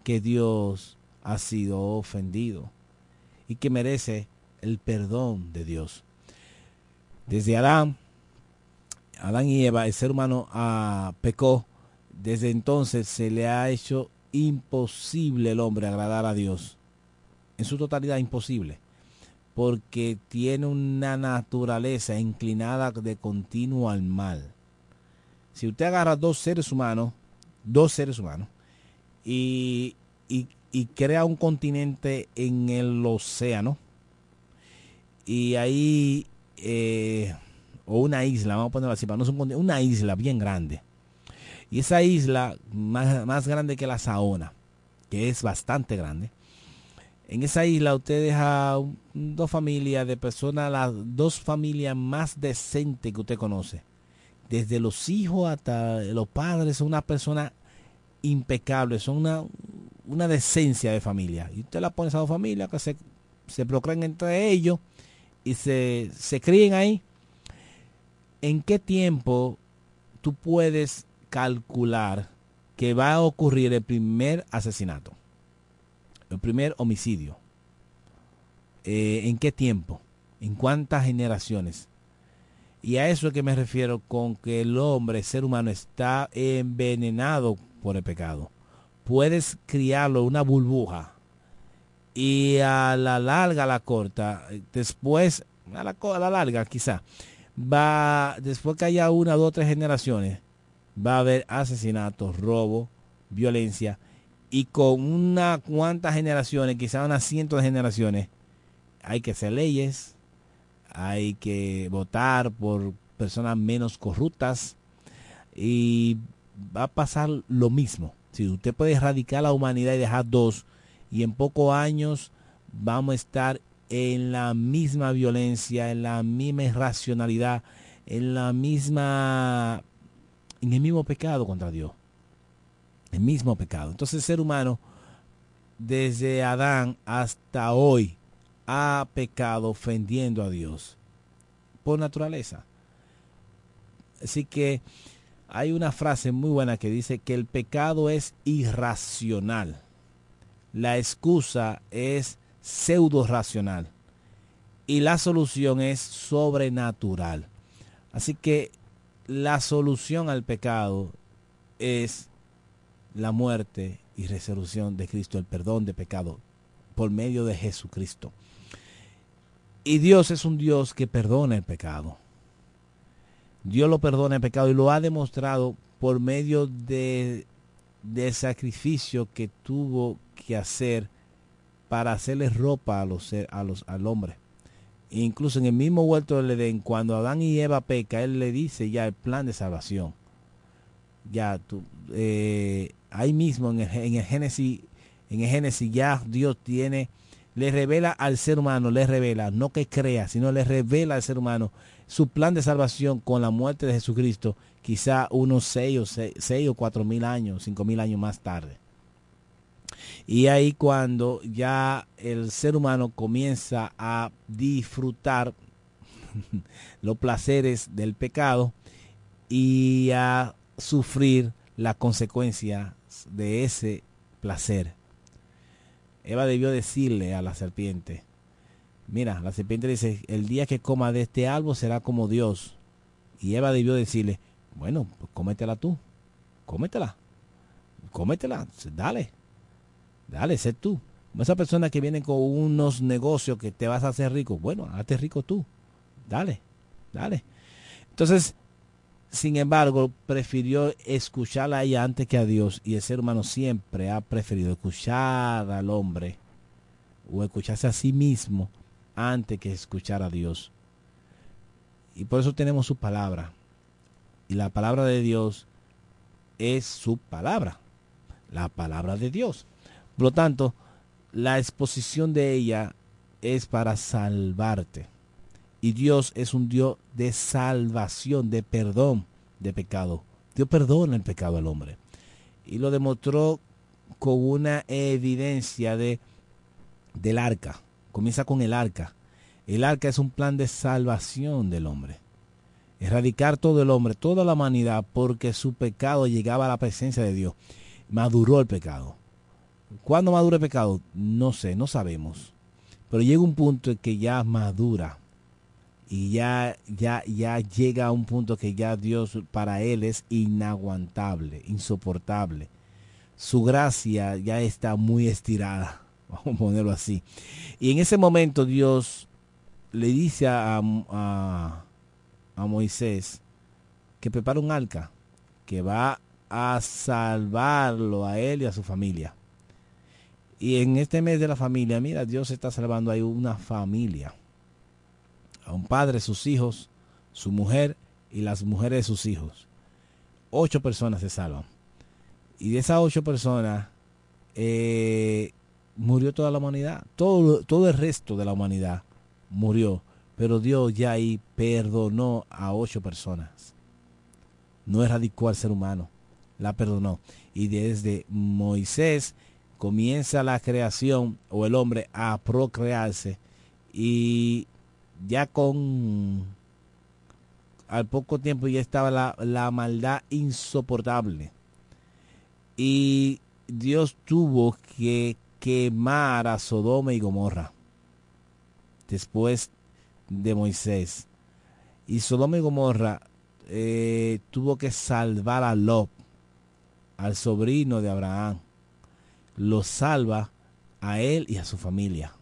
que Dios ha sido ofendido y que merece el perdón de Dios. Desde Adán, Adán y Eva, el ser humano ah, pecó. Desde entonces se le ha hecho imposible el hombre agradar a Dios. En su totalidad imposible porque tiene una naturaleza inclinada de continuo al mal. Si usted agarra dos seres humanos, dos seres humanos, y, crea un continente en el océano, y ahí, eh, o una isla, vamos a ponerlo así, para no es un una isla bien grande, y esa isla más, más grande que la Saona, que es bastante grande, en esa isla usted deja dos familias de personas, las dos familias más decentes que usted conoce. Desde los hijos hasta los padres son una persona impecable, son una, una decencia de familia. Y usted la pone a esas dos familias que se, se procrean entre ellos y se, se críen ahí. ¿En qué tiempo tú puedes calcular que va a ocurrir el primer asesinato? el primer homicidio. Eh, ¿En qué tiempo? ¿En cuántas generaciones? Y a eso es que me refiero con que el hombre, el ser humano, está envenenado por el pecado. Puedes criarlo una burbuja y a la larga, a la corta, después, a la, a la larga quizá, va, después que haya una, dos, tres generaciones, va a haber asesinatos, robo, violencia y con unas cuantas generaciones, quizás unas cientos de generaciones, hay que hacer leyes, hay que votar por personas menos corruptas y va a pasar lo mismo. Si usted puede erradicar la humanidad y dejar dos, y en pocos años vamos a estar en la misma violencia, en la misma irracionalidad, en la misma, en el mismo pecado contra Dios el mismo pecado. Entonces el ser humano, desde Adán hasta hoy, ha pecado ofendiendo a Dios por naturaleza. Así que hay una frase muy buena que dice que el pecado es irracional. La excusa es pseudo racional. Y la solución es sobrenatural. Así que la solución al pecado es la muerte y resurrección de Cristo, el perdón de pecado por medio de Jesucristo. Y Dios es un Dios que perdona el pecado. Dios lo perdona el pecado y lo ha demostrado por medio de, de sacrificio que tuvo que hacer para hacerle ropa a los, a los, al hombre. Incluso en el mismo huerto del Edén, cuando Adán y Eva peca, Él le dice ya el plan de salvación. Ya tú, eh, ahí mismo en el, Génesis, en el Génesis ya Dios tiene, le revela al ser humano, le revela, no que crea, sino le revela al ser humano su plan de salvación con la muerte de Jesucristo, quizá unos seis o, seis, o cuatro mil años, cinco mil años más tarde. Y ahí cuando ya el ser humano comienza a disfrutar los placeres del pecado y a sufrir la consecuencia de ese placer. Eva debió decirle a la serpiente, mira, la serpiente dice, el día que coma de este árbol será como Dios. Y Eva debió decirle, bueno, pues cómetela tú, cómetela, cómetela, dale, dale, sé tú. Esa persona que viene con unos negocios que te vas a hacer rico, bueno, hazte rico tú, dale, dale. Entonces, sin embargo, prefirió escucharla a ella antes que a Dios y el ser humano siempre ha preferido escuchar al hombre o escucharse a sí mismo antes que escuchar a Dios. Y por eso tenemos su palabra. Y la palabra de Dios es su palabra, la palabra de Dios. Por lo tanto, la exposición de ella es para salvarte. Y Dios es un Dios de salvación, de perdón de pecado. Dios perdona el pecado al hombre. Y lo demostró con una evidencia de del arca. Comienza con el arca. El arca es un plan de salvación del hombre. Erradicar todo el hombre, toda la humanidad, porque su pecado llegaba a la presencia de Dios. Maduró el pecado. ¿Cuándo madura el pecado? No sé, no sabemos. Pero llega un punto que ya madura. Y ya, ya, ya llega a un punto que ya Dios para él es inaguantable, insoportable. Su gracia ya está muy estirada, vamos a ponerlo así. Y en ese momento Dios le dice a, a, a Moisés que prepara un arca que va a salvarlo a él y a su familia. Y en este mes de la familia, mira, Dios está salvando ahí una familia. A un padre, sus hijos, su mujer y las mujeres de sus hijos. Ocho personas se salvan. Y de esas ocho personas eh, murió toda la humanidad. Todo, todo el resto de la humanidad murió. Pero Dios ya ahí perdonó a ocho personas. No erradicó al ser humano. La perdonó. Y desde Moisés comienza la creación o el hombre a procrearse y ya con al poco tiempo ya estaba la, la maldad insoportable. Y Dios tuvo que quemar a Sodoma y Gomorra después de Moisés. Y Sodoma y Gomorra eh, tuvo que salvar a Lot al sobrino de Abraham lo salva a él y a su familia.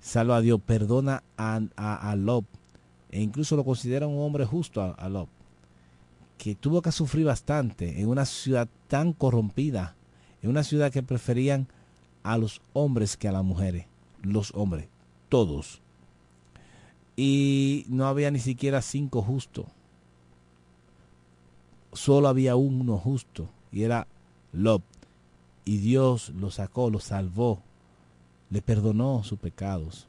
Salva a Dios, perdona a, a, Lob, e incluso lo considera un hombre justo a, a Lob, que tuvo que sufrir bastante en una ciudad tan corrompida, en una ciudad que preferían a los hombres que a las mujeres, los hombres, todos. Y no había ni siquiera cinco justos, solo había uno justo, y era Lob y Dios lo sacó, lo salvó, le perdonó sus pecados.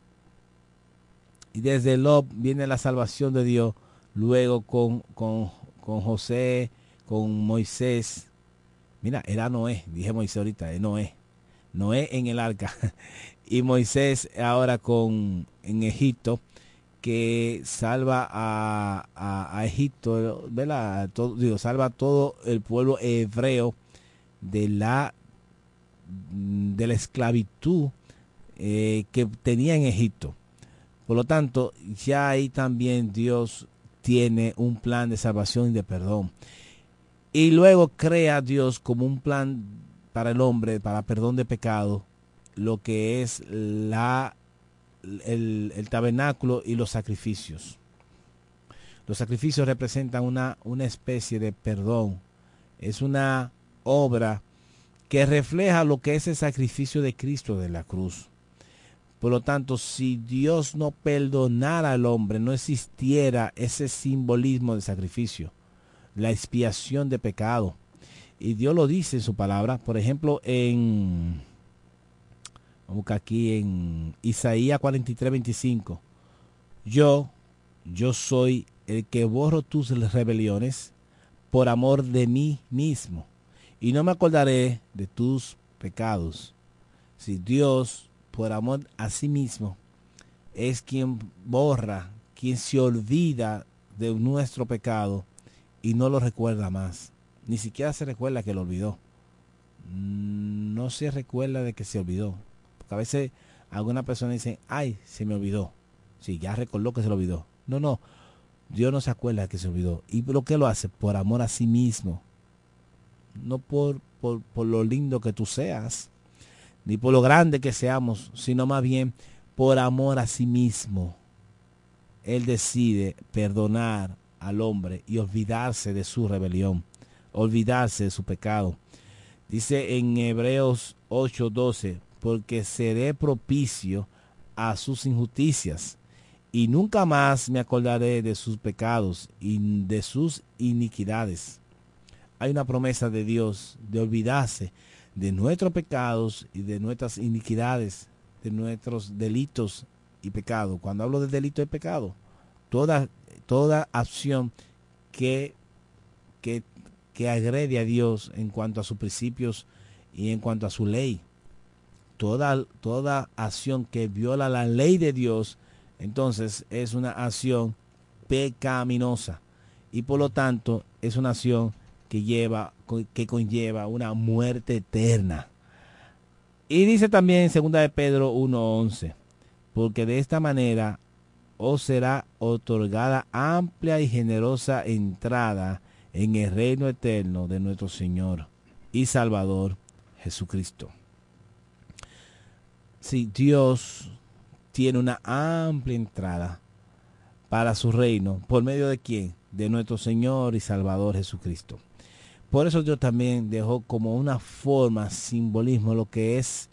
Y desde Lob viene la salvación de Dios, luego con, con, con José, con Moisés. Mira, era Noé, dije Moisés ahorita, es Noé. Noé en el arca. y Moisés ahora con en Egipto, que salva a, a, Egipto, ¿verdad? Todo, digo, salva a todo el pueblo hebreo de la de la esclavitud eh, que tenía en Egipto. Por lo tanto, ya ahí también Dios tiene un plan de salvación y de perdón. Y luego crea Dios como un plan para el hombre, para perdón de pecado, lo que es la, el, el tabernáculo y los sacrificios. Los sacrificios representan una, una especie de perdón. Es una obra que refleja lo que es el sacrificio de Cristo de la cruz. Por lo tanto, si Dios no perdonara al hombre, no existiera ese simbolismo de sacrificio, la expiación de pecado. Y Dios lo dice en su palabra, por ejemplo, en, vamos aquí en Isaías 43, 25. Yo, yo soy el que borro tus rebeliones por amor de mí mismo y no me acordaré de tus pecados. Si Dios, por amor a sí mismo, es quien borra, quien se olvida de nuestro pecado y no lo recuerda más. Ni siquiera se recuerda que lo olvidó. No se recuerda de que se olvidó. Porque a veces alguna persona dice, ay, se me olvidó. Sí, ya recordó que se lo olvidó. No, no. Dios no se acuerda que se olvidó. ¿Y por qué lo hace? Por amor a sí mismo no por, por, por lo lindo que tú seas, ni por lo grande que seamos, sino más bien por amor a sí mismo. Él decide perdonar al hombre y olvidarse de su rebelión, olvidarse de su pecado. Dice en Hebreos 8:12, porque seré propicio a sus injusticias y nunca más me acordaré de sus pecados y de sus iniquidades hay una promesa de Dios de olvidarse de nuestros pecados y de nuestras iniquidades, de nuestros delitos y pecados. Cuando hablo de delito y pecado, toda, toda acción que, que que agrede a Dios en cuanto a sus principios y en cuanto a su ley. Toda, toda acción que viola la ley de Dios, entonces es una acción pecaminosa y por lo tanto es una acción que lleva que conlleva una muerte eterna. Y dice también en 2 de Pedro 1:11, porque de esta manera os será otorgada amplia y generosa entrada en el reino eterno de nuestro Señor y Salvador Jesucristo. Si Dios tiene una amplia entrada para su reino, ¿por medio de quién? De nuestro Señor y Salvador Jesucristo. Por eso Dios también dejó como una forma, simbolismo, lo que es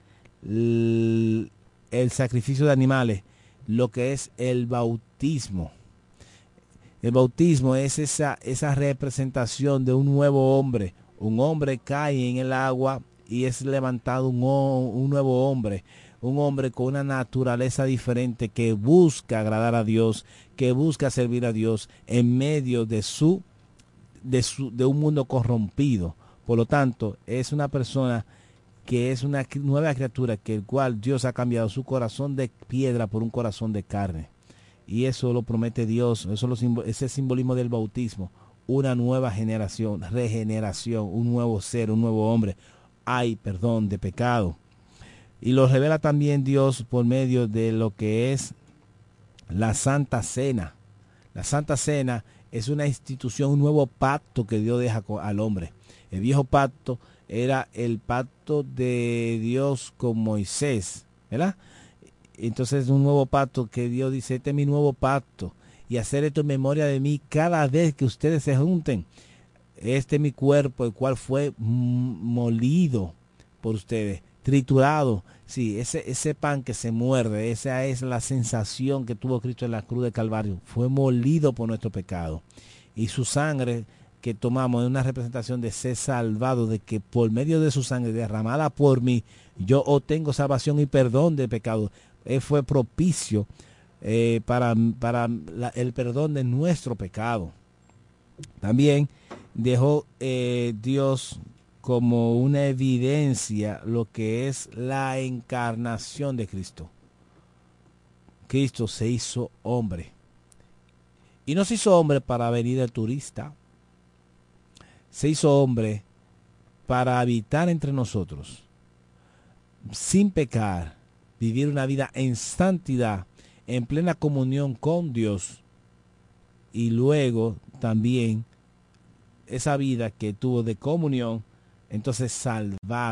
el, el sacrificio de animales, lo que es el bautismo. El bautismo es esa, esa representación de un nuevo hombre. Un hombre cae en el agua y es levantado un, un nuevo hombre. Un hombre con una naturaleza diferente que busca agradar a Dios, que busca servir a Dios en medio de su de, su, de un mundo corrompido. Por lo tanto, es una persona que es una nueva criatura que el cual Dios ha cambiado su corazón de piedra por un corazón de carne. Y eso lo promete Dios, eso lo, ese simbolismo del bautismo, una nueva generación, regeneración, un nuevo ser, un nuevo hombre. Hay perdón de pecado. Y lo revela también Dios por medio de lo que es la Santa Cena. La Santa Cena es una institución, un nuevo pacto que Dios deja al hombre. El viejo pacto era el pacto de Dios con Moisés, ¿verdad? Entonces un nuevo pacto que Dios dice, este es mi nuevo pacto, y hacer esto en memoria de mí cada vez que ustedes se junten. Este es mi cuerpo, el cual fue molido por ustedes, triturado. Sí, ese, ese pan que se muerde, esa es la sensación que tuvo Cristo en la cruz de Calvario. Fue molido por nuestro pecado. Y su sangre que tomamos es una representación de ser salvado, de que por medio de su sangre derramada por mí, yo obtengo salvación y perdón de pecado. Él fue propicio eh, para, para el perdón de nuestro pecado. También dejó eh, Dios como una evidencia lo que es la encarnación de Cristo. Cristo se hizo hombre. Y no se hizo hombre para venir de turista. Se hizo hombre para habitar entre nosotros, sin pecar, vivir una vida en santidad, en plena comunión con Dios. Y luego también esa vida que tuvo de comunión entonces salvar